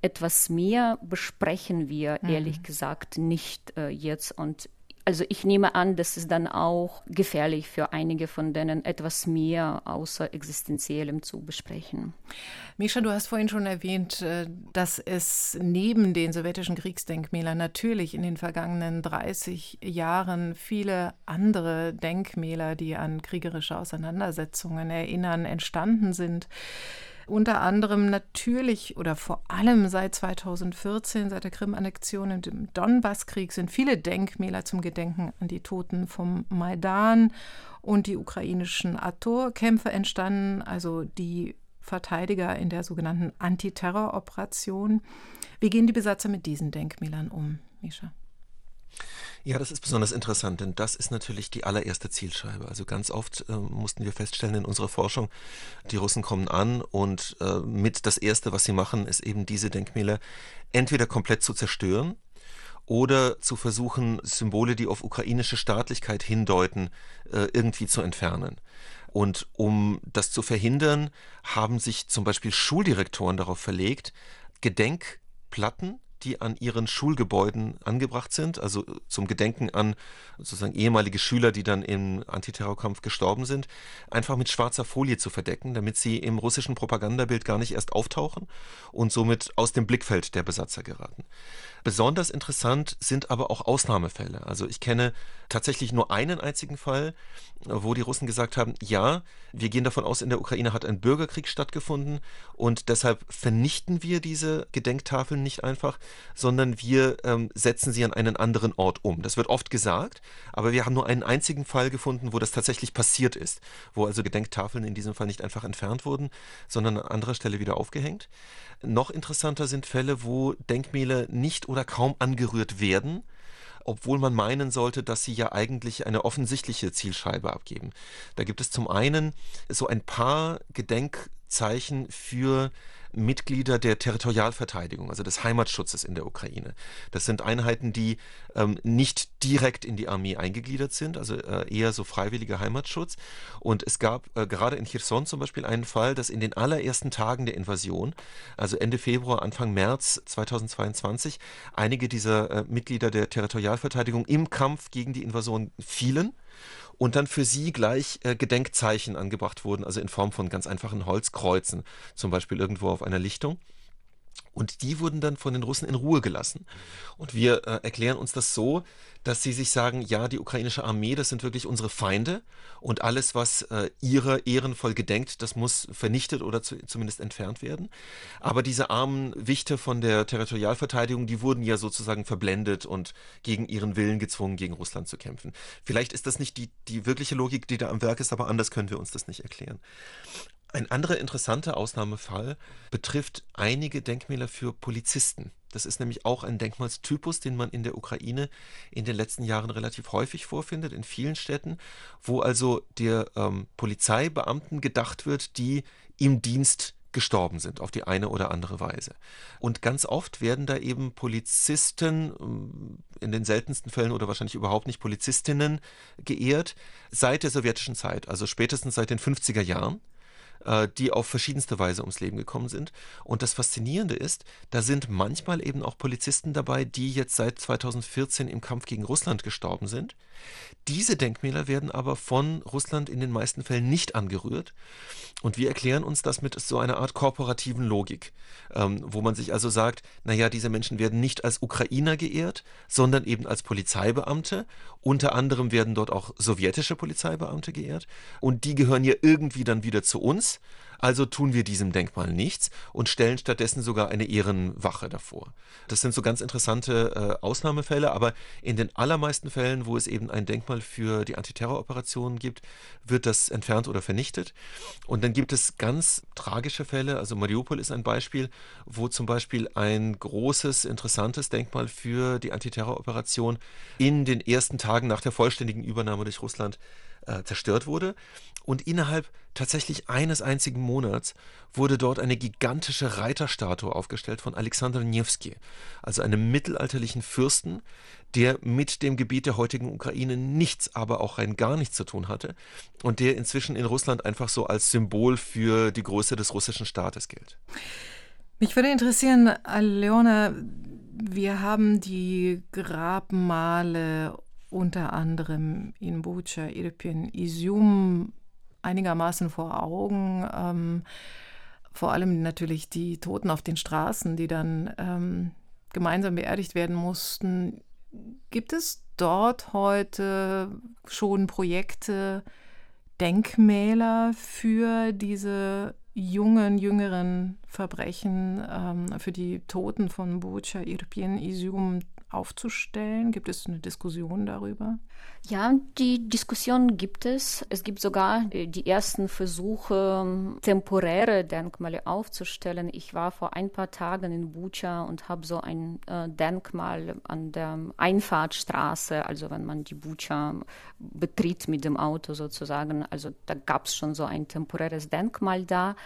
Etwas mehr besprechen wir mhm. ehrlich gesagt nicht äh, jetzt und also ich nehme an, dass es dann auch gefährlich für einige von denen etwas mehr außer existenziellem zu besprechen. Mischa, du hast vorhin schon erwähnt, äh, dass es neben den sowjetischen Kriegsdenkmälern natürlich in den vergangenen 30 Jahren viele andere Denkmäler, die an kriegerische Auseinandersetzungen erinnern, entstanden sind unter anderem natürlich oder vor allem seit 2014, seit der Krim-Annexion und dem Donbasskrieg, sind viele Denkmäler zum Gedenken an die Toten vom Maidan und die ukrainischen Ator-Kämpfer entstanden, also die Verteidiger in der sogenannten Antiterroroperation. Wie gehen die Besatzer mit diesen Denkmälern um, Mischa? Ja, das ist besonders interessant, denn das ist natürlich die allererste Zielscheibe. Also ganz oft äh, mussten wir feststellen in unserer Forschung, die Russen kommen an und äh, mit das Erste, was sie machen, ist eben diese Denkmäler entweder komplett zu zerstören oder zu versuchen, Symbole, die auf ukrainische Staatlichkeit hindeuten, äh, irgendwie zu entfernen. Und um das zu verhindern, haben sich zum Beispiel Schuldirektoren darauf verlegt, Gedenkplatten die an ihren Schulgebäuden angebracht sind, also zum Gedenken an sozusagen ehemalige Schüler, die dann im Antiterrorkampf gestorben sind, einfach mit schwarzer Folie zu verdecken, damit sie im russischen Propagandabild gar nicht erst auftauchen und somit aus dem Blickfeld der Besatzer geraten. Besonders interessant sind aber auch Ausnahmefälle. Also ich kenne tatsächlich nur einen einzigen Fall, wo die Russen gesagt haben, ja, wir gehen davon aus, in der Ukraine hat ein Bürgerkrieg stattgefunden und deshalb vernichten wir diese Gedenktafeln nicht einfach, sondern wir ähm, setzen sie an einen anderen Ort um. Das wird oft gesagt, aber wir haben nur einen einzigen Fall gefunden, wo das tatsächlich passiert ist, wo also Gedenktafeln in diesem Fall nicht einfach entfernt wurden, sondern an anderer Stelle wieder aufgehängt. Noch interessanter sind Fälle, wo Denkmäler nicht oder kaum angerührt werden, obwohl man meinen sollte, dass sie ja eigentlich eine offensichtliche Zielscheibe abgeben. Da gibt es zum einen so ein paar Gedenk Zeichen für Mitglieder der Territorialverteidigung, also des Heimatschutzes in der Ukraine. Das sind Einheiten, die ähm, nicht direkt in die Armee eingegliedert sind, also äh, eher so freiwilliger Heimatschutz. Und es gab äh, gerade in Cherson zum Beispiel einen Fall, dass in den allerersten Tagen der Invasion, also Ende Februar, Anfang März 2022, einige dieser äh, Mitglieder der Territorialverteidigung im Kampf gegen die Invasion fielen und dann für sie gleich äh, Gedenkzeichen angebracht wurden, also in Form von ganz einfachen Holzkreuzen, zum Beispiel irgendwo auf einer Lichtung. Und die wurden dann von den Russen in Ruhe gelassen. Und wir äh, erklären uns das so, dass sie sich sagen, ja, die ukrainische Armee, das sind wirklich unsere Feinde und alles, was äh, ihrer ehrenvoll gedenkt, das muss vernichtet oder zu, zumindest entfernt werden. Aber diese armen Wichte von der Territorialverteidigung, die wurden ja sozusagen verblendet und gegen ihren Willen gezwungen, gegen Russland zu kämpfen. Vielleicht ist das nicht die, die wirkliche Logik, die da am Werk ist, aber anders können wir uns das nicht erklären. Ein anderer interessanter Ausnahmefall betrifft einige Denkmäler für Polizisten. Das ist nämlich auch ein Denkmalstypus, den man in der Ukraine in den letzten Jahren relativ häufig vorfindet, in vielen Städten, wo also der ähm, Polizeibeamten gedacht wird, die im Dienst gestorben sind, auf die eine oder andere Weise. Und ganz oft werden da eben Polizisten, ähm, in den seltensten Fällen oder wahrscheinlich überhaupt nicht Polizistinnen geehrt, seit der sowjetischen Zeit, also spätestens seit den 50er Jahren. Äh, die auf verschiedenste Weise ums Leben gekommen sind. Und das Faszinierende ist, da sind manchmal eben auch Polizisten dabei, die jetzt seit 2014 im Kampf gegen Russland gestorben sind. Diese Denkmäler werden aber von Russland in den meisten Fällen nicht angerührt. Und wir erklären uns das mit so einer Art korporativen Logik, ähm, wo man sich also sagt, naja, diese Menschen werden nicht als Ukrainer geehrt, sondern eben als Polizeibeamte. Unter anderem werden dort auch sowjetische Polizeibeamte geehrt. Und die gehören ja irgendwie dann wieder zu uns. Also tun wir diesem Denkmal nichts und stellen stattdessen sogar eine Ehrenwache davor. Das sind so ganz interessante äh, Ausnahmefälle, aber in den allermeisten Fällen, wo es eben ein Denkmal für die Antiterroroperationen gibt, wird das entfernt oder vernichtet. Und dann gibt es ganz tragische Fälle, also Mariupol ist ein Beispiel, wo zum Beispiel ein großes, interessantes Denkmal für die Antiterroroperation in den ersten Tagen nach der vollständigen Übernahme durch Russland äh, zerstört wurde. Und innerhalb tatsächlich eines einzigen Monats wurde dort eine gigantische Reiterstatue aufgestellt von Alexander Nevsky, also einem mittelalterlichen Fürsten, der mit dem Gebiet der heutigen Ukraine nichts, aber auch rein gar nichts zu tun hatte und der inzwischen in Russland einfach so als Symbol für die Größe des russischen Staates gilt. Mich würde interessieren, Leona, wir haben die Grabmale unter anderem in Bucha, Irpin, Izium einigermaßen vor Augen. Ähm, vor allem natürlich die Toten auf den Straßen, die dann ähm, gemeinsam beerdigt werden mussten. Gibt es dort heute schon Projekte, Denkmäler für diese jungen, jüngeren Verbrechen, ähm, für die Toten von Bucha, Irpin, Izium aufzustellen? Gibt es eine Diskussion darüber? Ja, die Diskussion gibt es. Es gibt sogar äh, die ersten Versuche, temporäre Denkmale aufzustellen. Ich war vor ein paar Tagen in Bucha und habe so ein äh, Denkmal an der Einfahrtstraße, also wenn man die Bucha betritt mit dem Auto sozusagen. Also da gab es schon so ein temporäres Denkmal da.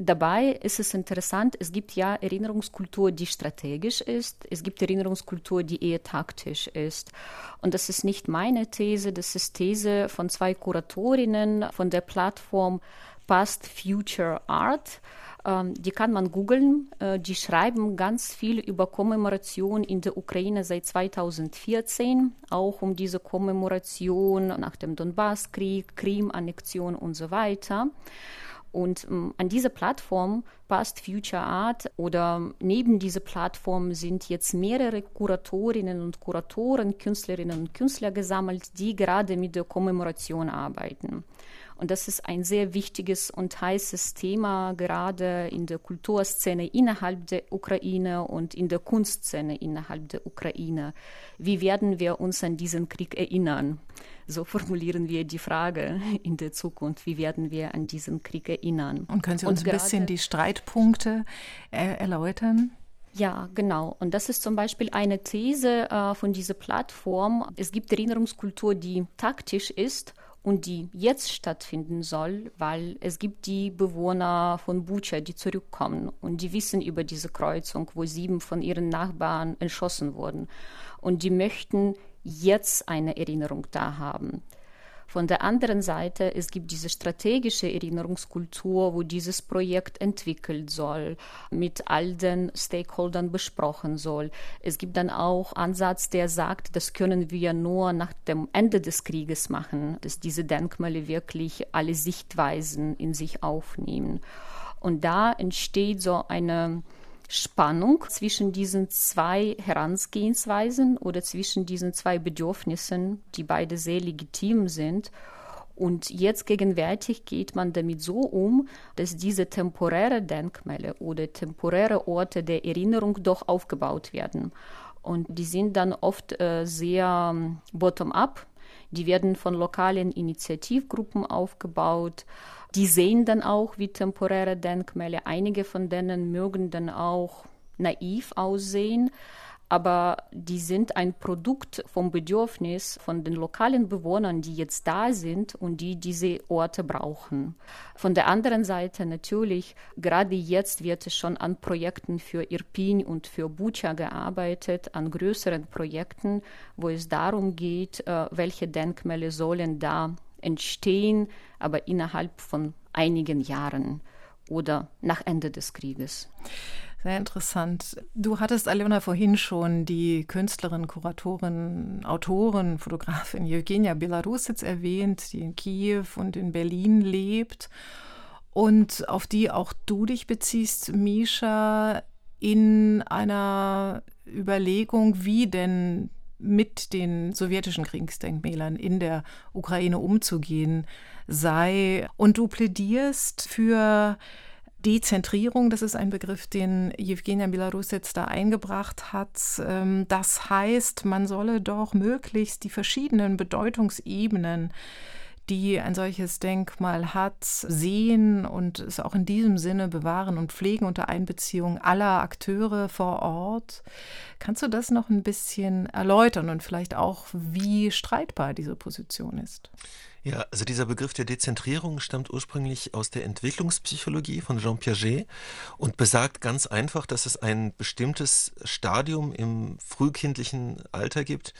Dabei ist es interessant, es gibt ja Erinnerungskultur, die strategisch ist, es gibt Erinnerungskultur, die eher taktisch ist. Und das ist nicht meine These, das ist These von zwei Kuratorinnen von der Plattform Past Future Art. Ähm, die kann man googeln. Äh, die schreiben ganz viel über Kommemoration in der Ukraine seit 2014, auch um diese Kommemoration nach dem Donbasskrieg, Krim-Annexion und so weiter. Und ähm, an diese Plattform passt Future Art oder neben dieser Plattform sind jetzt mehrere Kuratorinnen und Kuratoren, Künstlerinnen und Künstler gesammelt, die gerade mit der Kommemoration arbeiten. Und das ist ein sehr wichtiges und heißes Thema, gerade in der Kulturszene innerhalb der Ukraine und in der Kunstszene innerhalb der Ukraine. Wie werden wir uns an diesen Krieg erinnern? So formulieren wir die Frage in der Zukunft, wie werden wir an diesen Krieg erinnern. Und können Sie uns und ein bisschen die Streitpunkte äh, erläutern? Ja, genau. Und das ist zum Beispiel eine These äh, von dieser Plattform. Es gibt Erinnerungskultur, die taktisch ist und die jetzt stattfinden soll, weil es gibt die Bewohner von Bucha, die zurückkommen und die wissen über diese Kreuzung, wo sieben von ihren Nachbarn erschossen wurden und die möchten jetzt eine Erinnerung da haben. Von der anderen Seite, es gibt diese strategische Erinnerungskultur, wo dieses Projekt entwickelt soll, mit all den Stakeholdern besprochen soll. Es gibt dann auch Ansatz, der sagt, das können wir nur nach dem Ende des Krieges machen, dass diese Denkmale wirklich alle Sichtweisen in sich aufnehmen. Und da entsteht so eine Spannung zwischen diesen zwei Herangehensweisen oder zwischen diesen zwei Bedürfnissen, die beide sehr legitim sind. Und jetzt gegenwärtig geht man damit so um, dass diese temporäre Denkmäler oder temporäre Orte der Erinnerung doch aufgebaut werden. Und die sind dann oft äh, sehr ähm, bottom-up. Die werden von lokalen Initiativgruppen aufgebaut. Die sehen dann auch wie temporäre Denkmäler. Einige von denen mögen dann auch naiv aussehen, aber die sind ein Produkt vom Bedürfnis von den lokalen Bewohnern, die jetzt da sind und die diese Orte brauchen. Von der anderen Seite natürlich, gerade jetzt wird es schon an Projekten für Irpin und für Bucha gearbeitet, an größeren Projekten, wo es darum geht, äh, welche Denkmäler sollen da entstehen, aber innerhalb von einigen Jahren oder nach Ende des Krieges. Sehr interessant. Du hattest, Alena, vorhin schon die Künstlerin, Kuratorin, Autorin, Fotografin Eugenia Belarusitz erwähnt, die in Kiew und in Berlin lebt und auf die auch du dich beziehst, Misha, in einer Überlegung, wie denn mit den sowjetischen Kriegsdenkmälern in der Ukraine umzugehen sei. Und du plädierst für Dezentrierung, das ist ein Begriff, den Jewgenia Belarusets da eingebracht hat. Ähm, das heißt, man solle doch möglichst die verschiedenen Bedeutungsebenen die ein solches Denkmal hat, sehen und es auch in diesem Sinne bewahren und pflegen unter Einbeziehung aller Akteure vor Ort. Kannst du das noch ein bisschen erläutern und vielleicht auch, wie streitbar diese Position ist? Ja, also dieser Begriff der Dezentrierung stammt ursprünglich aus der Entwicklungspsychologie von Jean Piaget und besagt ganz einfach, dass es ein bestimmtes Stadium im frühkindlichen Alter gibt,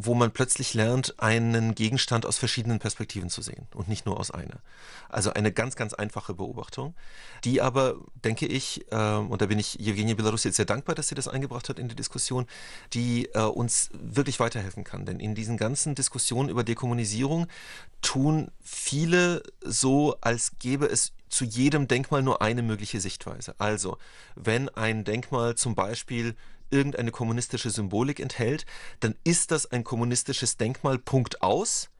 wo man plötzlich lernt, einen Gegenstand aus verschiedenen Perspektiven zu sehen und nicht nur aus einer. Also eine ganz, ganz einfache Beobachtung, die aber, denke ich, äh, und da bin ich Evgenia Belarus jetzt sehr dankbar, dass sie das eingebracht hat in die Diskussion, die äh, uns wirklich weiterhelfen kann. Denn in diesen ganzen Diskussionen über Dekommunisierung tun viele so, als gäbe es zu jedem Denkmal nur eine mögliche Sichtweise. Also, wenn ein Denkmal zum Beispiel irgendeine kommunistische Symbolik enthält, dann ist das ein kommunistisches Denkmal, Punkt aus.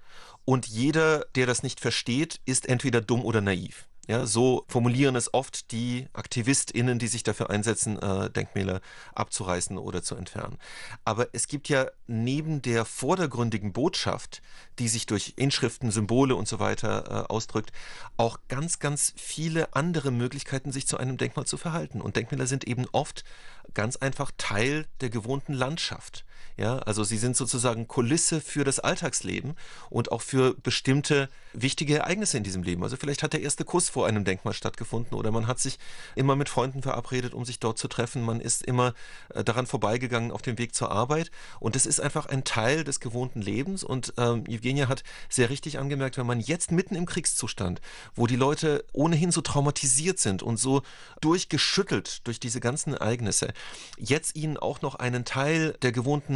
Und jeder, der das nicht versteht, ist entweder dumm oder naiv. Ja, so formulieren es oft die AktivistInnen, die sich dafür einsetzen, äh, Denkmäler abzureißen oder zu entfernen. Aber es gibt ja neben der vordergründigen Botschaft, die sich durch Inschriften, Symbole und so weiter äh, ausdrückt, auch ganz, ganz viele andere Möglichkeiten, sich zu einem Denkmal zu verhalten. Und Denkmäler sind eben oft ganz einfach Teil der gewohnten Landschaft. Ja, also sie sind sozusagen Kulisse für das Alltagsleben und auch für bestimmte wichtige Ereignisse in diesem Leben. Also vielleicht hat der erste Kuss vor einem Denkmal stattgefunden oder man hat sich immer mit Freunden verabredet, um sich dort zu treffen. Man ist immer äh, daran vorbeigegangen auf dem Weg zur Arbeit und es ist einfach ein Teil des gewohnten Lebens und ähm, Evgenia hat sehr richtig angemerkt, wenn man jetzt mitten im Kriegszustand, wo die Leute ohnehin so traumatisiert sind und so durchgeschüttelt durch diese ganzen Ereignisse, jetzt ihnen auch noch einen Teil der gewohnten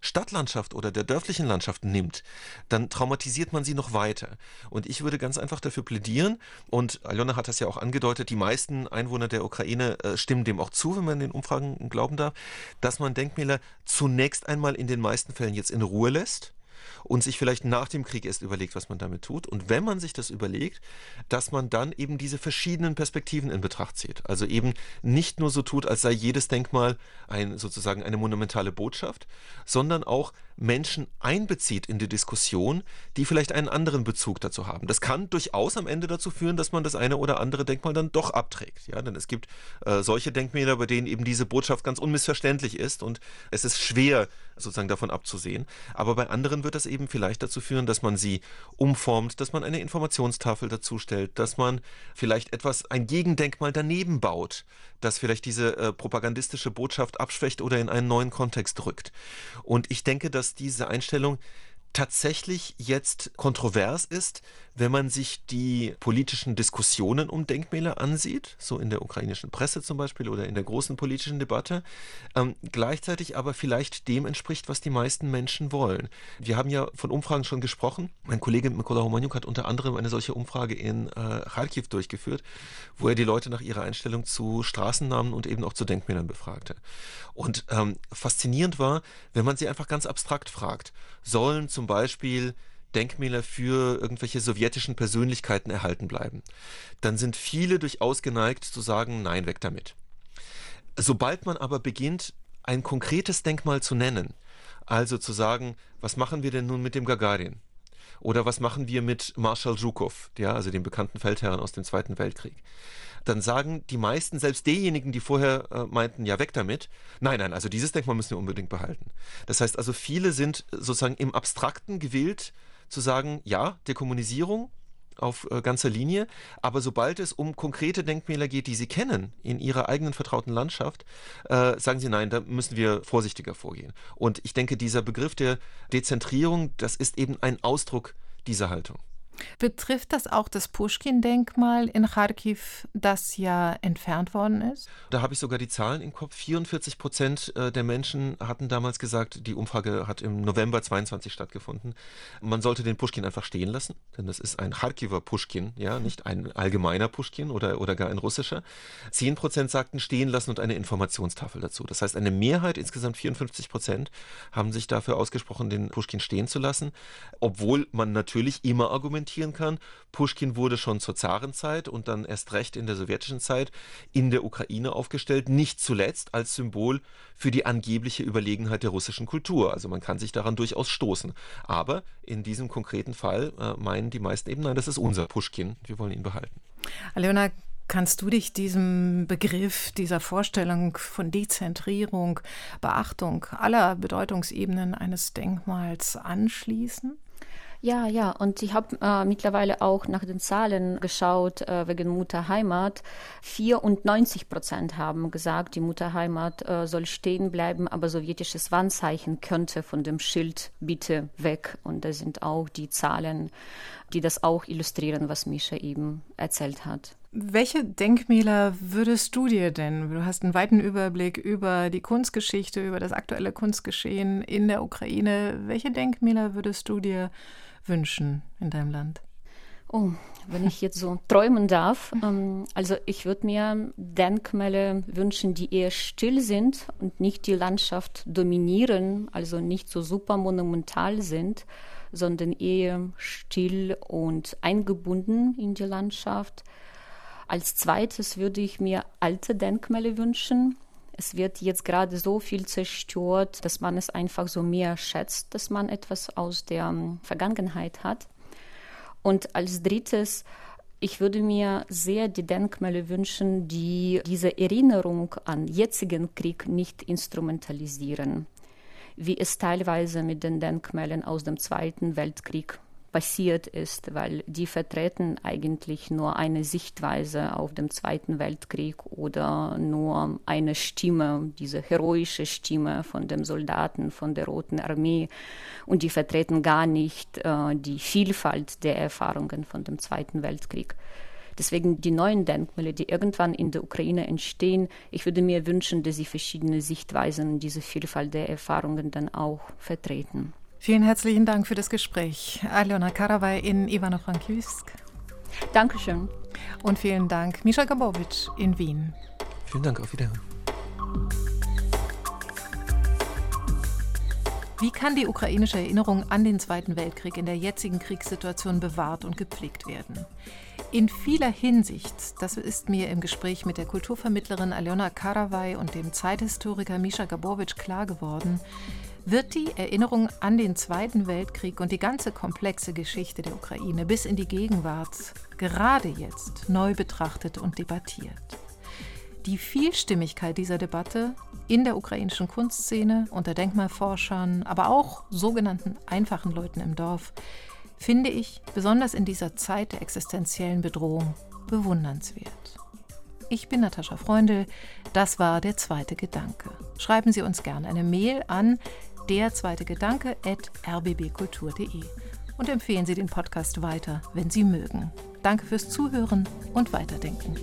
Stadtlandschaft oder der dörflichen Landschaft nimmt, dann traumatisiert man sie noch weiter. Und ich würde ganz einfach dafür plädieren, und Aljona hat das ja auch angedeutet, die meisten Einwohner der Ukraine äh, stimmen dem auch zu, wenn man den Umfragen glauben darf, dass man Denkmäler zunächst einmal in den meisten Fällen jetzt in Ruhe lässt und sich vielleicht nach dem Krieg erst überlegt, was man damit tut. Und wenn man sich das überlegt, dass man dann eben diese verschiedenen Perspektiven in Betracht zieht. Also eben nicht nur so tut, als sei jedes Denkmal ein, sozusagen eine monumentale Botschaft, sondern auch Menschen einbezieht in die Diskussion, die vielleicht einen anderen Bezug dazu haben. Das kann durchaus am Ende dazu führen, dass man das eine oder andere Denkmal dann doch abträgt. Ja, denn es gibt äh, solche Denkmäler, bei denen eben diese Botschaft ganz unmissverständlich ist und es ist schwer, sozusagen davon abzusehen. Aber bei anderen wird das eben vielleicht dazu führen, dass man sie umformt, dass man eine Informationstafel dazu stellt, dass man vielleicht etwas, ein Gegendenkmal daneben baut, das vielleicht diese äh, propagandistische Botschaft abschwächt oder in einen neuen Kontext rückt. Und ich denke, dass diese Einstellung tatsächlich jetzt kontrovers ist, wenn man sich die politischen Diskussionen um Denkmäler ansieht, so in der ukrainischen Presse zum Beispiel oder in der großen politischen Debatte, ähm, gleichzeitig aber vielleicht dem entspricht, was die meisten Menschen wollen. Wir haben ja von Umfragen schon gesprochen. Mein Kollege Mikola Romaniuk hat unter anderem eine solche Umfrage in äh, Kharkiv durchgeführt, wo er die Leute nach ihrer Einstellung zu Straßennamen und eben auch zu Denkmälern befragte. Und ähm, faszinierend war, wenn man sie einfach ganz abstrakt fragt, sollen zum Beispiel Denkmäler für irgendwelche sowjetischen Persönlichkeiten erhalten bleiben, dann sind viele durchaus geneigt zu sagen, nein, weg damit. Sobald man aber beginnt, ein konkretes Denkmal zu nennen, also zu sagen, was machen wir denn nun mit dem Gagarin? Oder was machen wir mit Marschall Zhukov, ja, also dem bekannten Feldherrn aus dem Zweiten Weltkrieg? Dann sagen die meisten, selbst diejenigen, die vorher äh, meinten, ja, weg damit, nein, nein, also dieses Denkmal müssen wir unbedingt behalten. Das heißt also, viele sind sozusagen im Abstrakten gewillt, zu sagen, ja, Dekommunisierung auf äh, ganzer Linie, aber sobald es um konkrete Denkmäler geht, die Sie kennen in Ihrer eigenen vertrauten Landschaft, äh, sagen Sie nein, da müssen wir vorsichtiger vorgehen. Und ich denke, dieser Begriff der Dezentrierung, das ist eben ein Ausdruck dieser Haltung. Betrifft das auch das Pushkin-Denkmal in Kharkiv, das ja entfernt worden ist? Da habe ich sogar die Zahlen im Kopf. 44 Prozent äh, der Menschen hatten damals gesagt, die Umfrage hat im November 22 stattgefunden, man sollte den Pushkin einfach stehen lassen, denn das ist ein Kharkiver Pushkin, ja, nicht ein allgemeiner Pushkin oder, oder gar ein russischer. 10 Prozent sagten stehen lassen und eine Informationstafel dazu. Das heißt, eine Mehrheit, insgesamt 54 Prozent, haben sich dafür ausgesprochen, den Pushkin stehen zu lassen, obwohl man natürlich immer argumentiert, argumentieren kann. Pushkin wurde schon zur Zarenzeit und dann erst recht in der sowjetischen Zeit in der Ukraine aufgestellt, nicht zuletzt als Symbol für die angebliche Überlegenheit der russischen Kultur. Also man kann sich daran durchaus stoßen. Aber in diesem konkreten Fall äh, meinen die meisten eben, nein, das ist unser Pushkin, wir wollen ihn behalten. Alena, Kannst du dich diesem Begriff, dieser Vorstellung von Dezentrierung, Beachtung aller Bedeutungsebenen eines Denkmals anschließen? Ja, ja, und ich habe äh, mittlerweile auch nach den Zahlen geschaut äh, wegen Mutterheimat. 94 Prozent haben gesagt, die Mutterheimat äh, soll stehen bleiben, aber sowjetisches Warnzeichen könnte von dem Schild bitte weg. Und da sind auch die Zahlen, die das auch illustrieren, was Mischa eben erzählt hat. Welche Denkmäler würdest du dir denn, du hast einen weiten Überblick über die Kunstgeschichte, über das aktuelle Kunstgeschehen in der Ukraine, welche Denkmäler würdest du dir wünschen in deinem Land? Oh, wenn ich jetzt so träumen darf. Ähm, also ich würde mir Denkmäler wünschen, die eher still sind und nicht die Landschaft dominieren, also nicht so super monumental sind, sondern eher still und eingebunden in die Landschaft. Als zweites würde ich mir alte Denkmäler wünschen, es wird jetzt gerade so viel zerstört, dass man es einfach so mehr schätzt, dass man etwas aus der ähm, Vergangenheit hat. Und als drittes, ich würde mir sehr die Denkmäler wünschen, die diese Erinnerung an jetzigen Krieg nicht instrumentalisieren, wie es teilweise mit den Denkmälern aus dem Zweiten Weltkrieg passiert ist, weil die vertreten eigentlich nur eine Sichtweise auf den Zweiten Weltkrieg oder nur eine Stimme, diese heroische Stimme von den Soldaten von der Roten Armee und die vertreten gar nicht äh, die Vielfalt der Erfahrungen von dem Zweiten Weltkrieg. Deswegen die neuen Denkmäler, die irgendwann in der Ukraine entstehen, ich würde mir wünschen, dass sie verschiedene Sichtweisen, diese Vielfalt der Erfahrungen dann auch vertreten. Vielen herzlichen Dank für das Gespräch. Aljona Karawaj in Ivano-Frankivsk. Dankeschön. Und vielen Dank, Mischa Gabowitsch in Wien. Vielen Dank, auf Wiederhören. Wie kann die ukrainische Erinnerung an den Zweiten Weltkrieg in der jetzigen Kriegssituation bewahrt und gepflegt werden? In vieler Hinsicht, das ist mir im Gespräch mit der Kulturvermittlerin Aljona Karawaj und dem Zeithistoriker Mischa Gabowitsch klar geworden, wird die Erinnerung an den Zweiten Weltkrieg und die ganze komplexe Geschichte der Ukraine bis in die Gegenwart gerade jetzt neu betrachtet und debattiert. Die Vielstimmigkeit dieser Debatte in der ukrainischen Kunstszene, unter Denkmalforschern, aber auch sogenannten einfachen Leuten im Dorf, finde ich besonders in dieser Zeit der existenziellen Bedrohung bewundernswert. Ich bin Natascha Freundl. Das war der zweite Gedanke. Schreiben Sie uns gerne eine Mail an der zweite Gedanke at rbbkultur.de und empfehlen Sie den Podcast weiter, wenn Sie mögen. Danke fürs Zuhören und Weiterdenken.